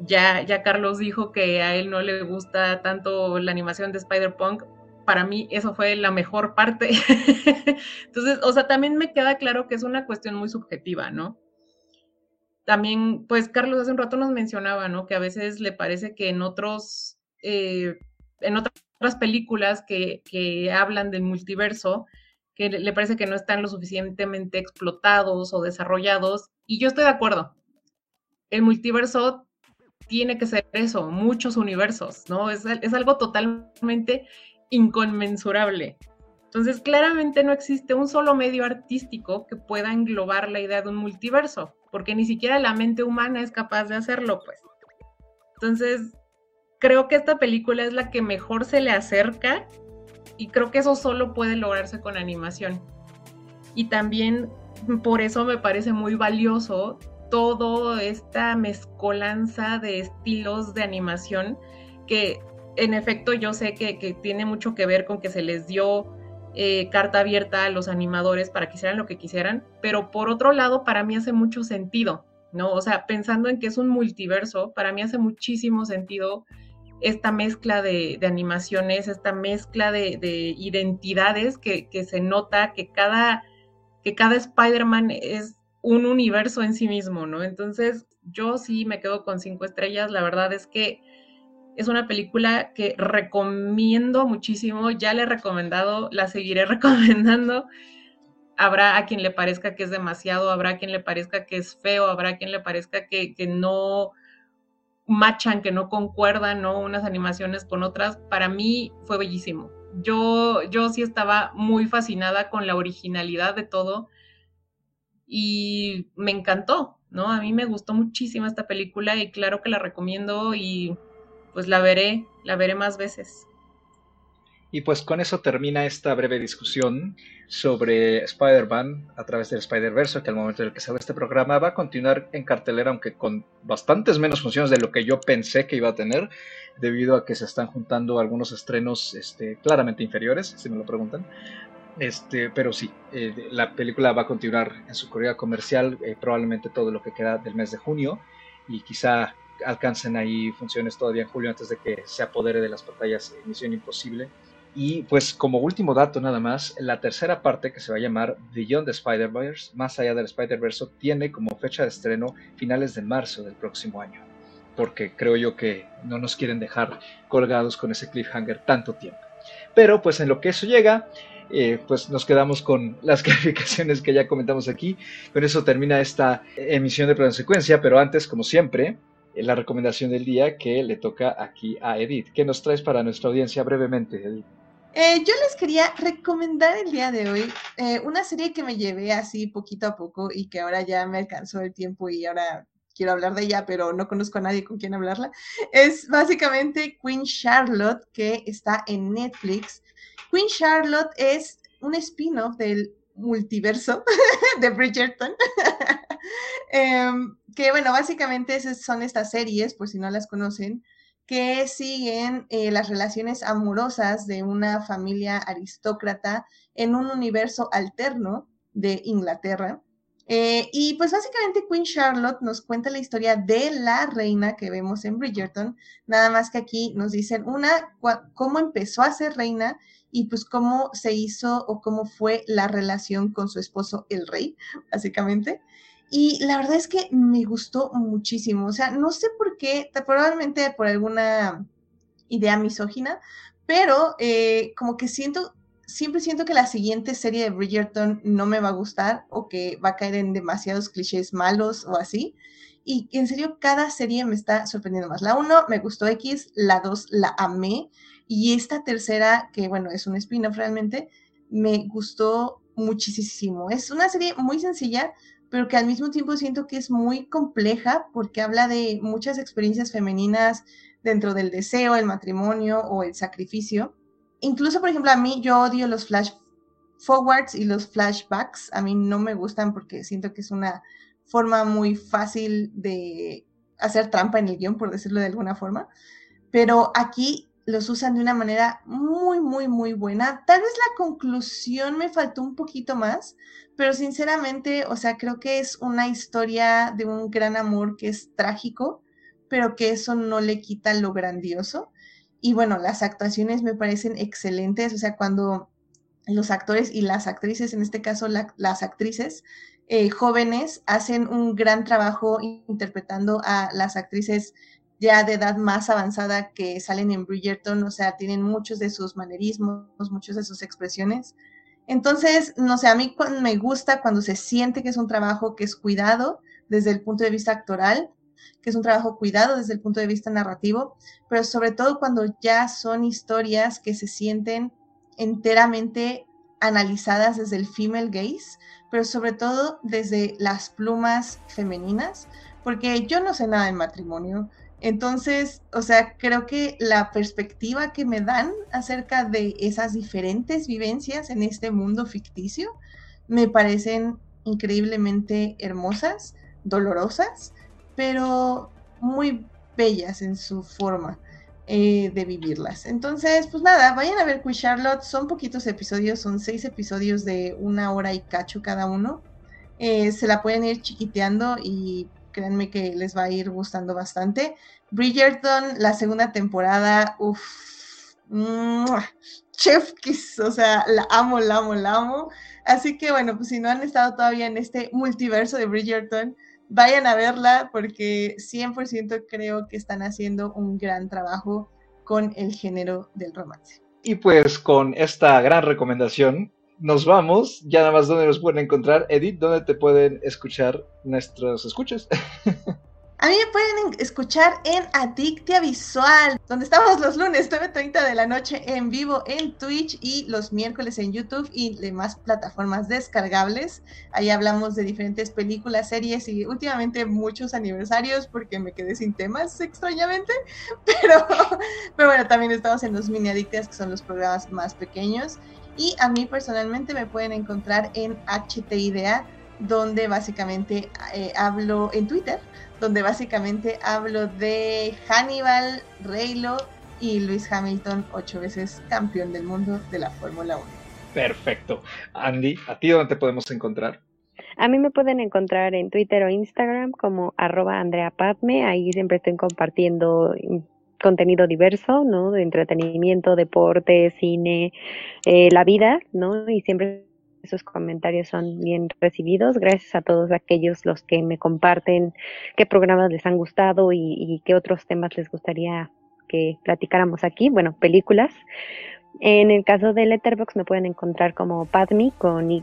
Ya, ya Carlos dijo que a él no le gusta tanto la animación de Spider-Punk. Para mí eso fue la mejor parte. Entonces, o sea, también me queda claro que es una cuestión muy subjetiva, ¿no? También, pues Carlos hace un rato nos mencionaba, ¿no? Que a veces le parece que en otros, eh, en otras películas que, que hablan del multiverso, que le parece que no están lo suficientemente explotados o desarrollados. Y yo estoy de acuerdo. El multiverso tiene que ser eso, muchos universos, ¿no? Es, es algo totalmente inconmensurable. Entonces, claramente no existe un solo medio artístico que pueda englobar la idea de un multiverso, porque ni siquiera la mente humana es capaz de hacerlo, pues. Entonces, creo que esta película es la que mejor se le acerca y creo que eso solo puede lograrse con animación. Y también por eso me parece muy valioso todo esta mezcolanza de estilos de animación que en efecto yo sé que, tiene mucho que ver con que se les dio eh, carta abierta a los animadores para que hicieran lo que quisieran, pero por otro lado para mí hace mucho sentido, ¿no? O sea, pensando en que es un multiverso, para mí hace muchísimo sentido esta mezcla de, animaciones, esta mezcla de, identidades que, se nota que cada, que cada Spider-Man es un universo en sí mismo, ¿no? Entonces, yo sí me quedo con cinco estrellas. La verdad es que es una película que recomiendo muchísimo. Ya le he recomendado, la seguiré recomendando. Habrá a quien le parezca que es demasiado, habrá a quien le parezca que es feo, habrá a quien le parezca que, que no, machan, que no concuerdan, ¿no? Unas animaciones con otras, para mí fue bellísimo. Yo, yo sí estaba muy fascinada con la originalidad de todo y me encantó, ¿no? A mí me gustó muchísimo esta película y claro que la recomiendo y pues la veré, la veré más veces. Y pues con eso termina esta breve discusión sobre Spider-Man a través del Spider-Verse, que al momento en el que se ve este programa va a continuar en cartelera, aunque con bastantes menos funciones de lo que yo pensé que iba a tener, debido a que se están juntando algunos estrenos este, claramente inferiores, si me lo preguntan. Este, pero sí, eh, la película va a continuar en su corrida comercial eh, probablemente todo lo que queda del mes de junio y quizá alcancen ahí funciones todavía en julio antes de que se apodere de las pantallas Misión Imposible y pues como último dato nada más, la tercera parte que se va a llamar Beyond the Spider-Verse, más allá del Spider-Verse, tiene como fecha de estreno finales de marzo del próximo año. Porque creo yo que no nos quieren dejar colgados con ese cliffhanger tanto tiempo. Pero pues en lo que eso llega, eh, pues nos quedamos con las calificaciones que ya comentamos aquí. Con eso termina esta emisión de plano secuencia, pero antes, como siempre, la recomendación del día que le toca aquí a Edith. ¿Qué nos traes para nuestra audiencia brevemente, Edith? Eh, yo les quería recomendar el día de hoy eh, una serie que me llevé así poquito a poco y que ahora ya me alcanzó el tiempo y ahora quiero hablar de ella, pero no conozco a nadie con quien hablarla. Es básicamente Queen Charlotte, que está en Netflix. Queen Charlotte es un spin-off del multiverso de Bridgerton. Em, que bueno, básicamente son estas series, por si no las conocen, que siguen eh, las relaciones amorosas de una familia aristócrata en un universo alterno de Inglaterra. Eh, y pues básicamente Queen Charlotte nos cuenta la historia de la reina que vemos en Bridgerton, nada más que aquí nos dicen una, cómo empezó a ser reina y pues cómo se hizo o cómo fue la relación con su esposo el rey, básicamente. Y la verdad es que me gustó muchísimo, o sea, no sé por qué, probablemente por alguna idea misógina, pero eh, como que siento siempre siento que la siguiente serie de Bridgerton no me va a gustar o que va a caer en demasiados clichés malos o así. Y en serio, cada serie me está sorprendiendo más. La 1 me gustó X, la 2 la amé. Y esta tercera, que bueno, es un spin-off realmente, me gustó muchísimo. Es una serie muy sencilla, pero que al mismo tiempo siento que es muy compleja porque habla de muchas experiencias femeninas dentro del deseo, el matrimonio o el sacrificio incluso, por ejemplo, a mí yo odio los flash forwards y los flashbacks. A mí no me gustan porque siento que es una forma muy fácil de hacer trampa en el guion, por decirlo de alguna forma. Pero aquí los usan de una manera muy, muy, muy buena. Tal vez la conclusión me faltó un poquito más, pero sinceramente, o sea, creo que es una historia de un gran amor que es trágico, pero que eso no le quita lo grandioso. Y bueno, las actuaciones me parecen excelentes, o sea, cuando los actores y las actrices, en este caso las actrices eh, jóvenes, hacen un gran trabajo interpretando a las actrices ya de edad más avanzada que salen en Bridgerton, o sea, tienen muchos de sus manerismos, muchos de sus expresiones. Entonces, no sé, a mí me gusta cuando se siente que es un trabajo que es cuidado desde el punto de vista actoral que es un trabajo cuidado desde el punto de vista narrativo, pero sobre todo cuando ya son historias que se sienten enteramente analizadas desde el female gaze, pero sobre todo desde las plumas femeninas, porque yo no sé nada de matrimonio. Entonces, o sea, creo que la perspectiva que me dan acerca de esas diferentes vivencias en este mundo ficticio me parecen increíblemente hermosas, dolorosas pero muy bellas en su forma eh, de vivirlas. Entonces, pues nada, vayan a ver Queen Charlotte, son poquitos episodios, son seis episodios de una hora y cacho cada uno. Eh, se la pueden ir chiquiteando y créanme que les va a ir gustando bastante. Bridgerton, la segunda temporada, uff, chef kiss, o sea, la amo, la amo, la amo. Así que bueno, pues si no han estado todavía en este multiverso de Bridgerton, vayan a verla porque 100% creo que están haciendo un gran trabajo con el género del romance. Y pues con esta gran recomendación nos vamos. Ya nada más donde nos pueden encontrar. Edith, ¿dónde te pueden escuchar nuestros escuchas? A mí me pueden escuchar en Adictia Visual, donde estamos los lunes 9.30 de la noche en vivo en Twitch y los miércoles en YouTube y demás plataformas descargables. Ahí hablamos de diferentes películas, series y últimamente muchos aniversarios porque me quedé sin temas extrañamente. Pero, pero bueno, también estamos en los mini adictias que son los programas más pequeños. Y a mí personalmente me pueden encontrar en HTIDA, donde básicamente eh, hablo en Twitter donde básicamente hablo de Hannibal, Reylo y Luis Hamilton, ocho veces campeón del mundo de la Fórmula 1. Perfecto. Andy, ¿a ti dónde te podemos encontrar? A mí me pueden encontrar en Twitter o Instagram como arroba Andrea Padme. Ahí siempre estoy compartiendo contenido diverso, ¿no? De entretenimiento, deporte, cine, eh, la vida, ¿no? Y siempre esos comentarios son bien recibidos. Gracias a todos aquellos los que me comparten qué programas les han gustado y, qué otros temas les gustaría que platicáramos aquí. Bueno, películas. En el caso de Letterbox me pueden encontrar como Padmi con Y,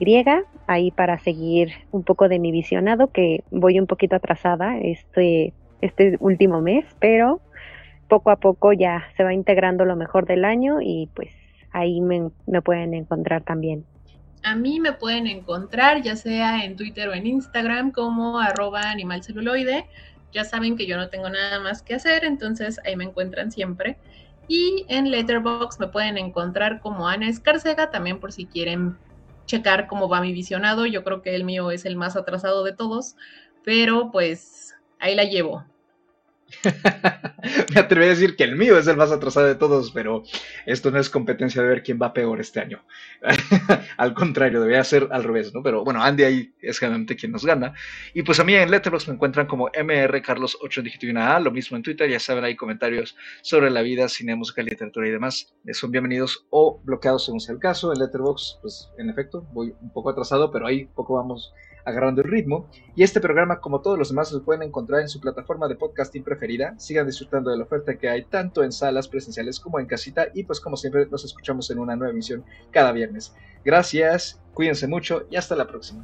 ahí para seguir un poco de mi visionado, que voy un poquito atrasada este, este último mes, pero poco a poco ya se va integrando lo mejor del año y pues ahí me, pueden encontrar también. A mí me pueden encontrar ya sea en Twitter o en Instagram como arroba animalceluloide. ya saben que yo no tengo nada más que hacer, entonces ahí me encuentran siempre. Y en Letterbox me pueden encontrar como Ana Escarcega, también por si quieren checar cómo va mi visionado. Yo creo que el mío es el más atrasado de todos, pero pues ahí la llevo. Me atreví a decir que el mío es el más atrasado de todos, pero esto no es competencia de ver quién va peor este año. al contrario, debería ser al revés, ¿no? Pero bueno, Andy ahí es generalmente quien nos gana. Y pues a mí en Letterboxd me encuentran como Carlos 8 dígito y una A, lo mismo en Twitter, ya saben, hay comentarios sobre la vida, cine, música, literatura y demás. Son bienvenidos o bloqueados según sea el caso. En Letterboxd, pues en efecto, voy un poco atrasado, pero ahí poco vamos agarrando el ritmo. Y este programa, como todos los demás, lo pueden encontrar en su plataforma de podcasting preferida. Sigan disfrutando de la oferta que hay tanto en salas presenciales como en casita. Y pues como siempre, nos escuchamos en una nueva emisión cada viernes. Gracias, cuídense mucho y hasta la próxima.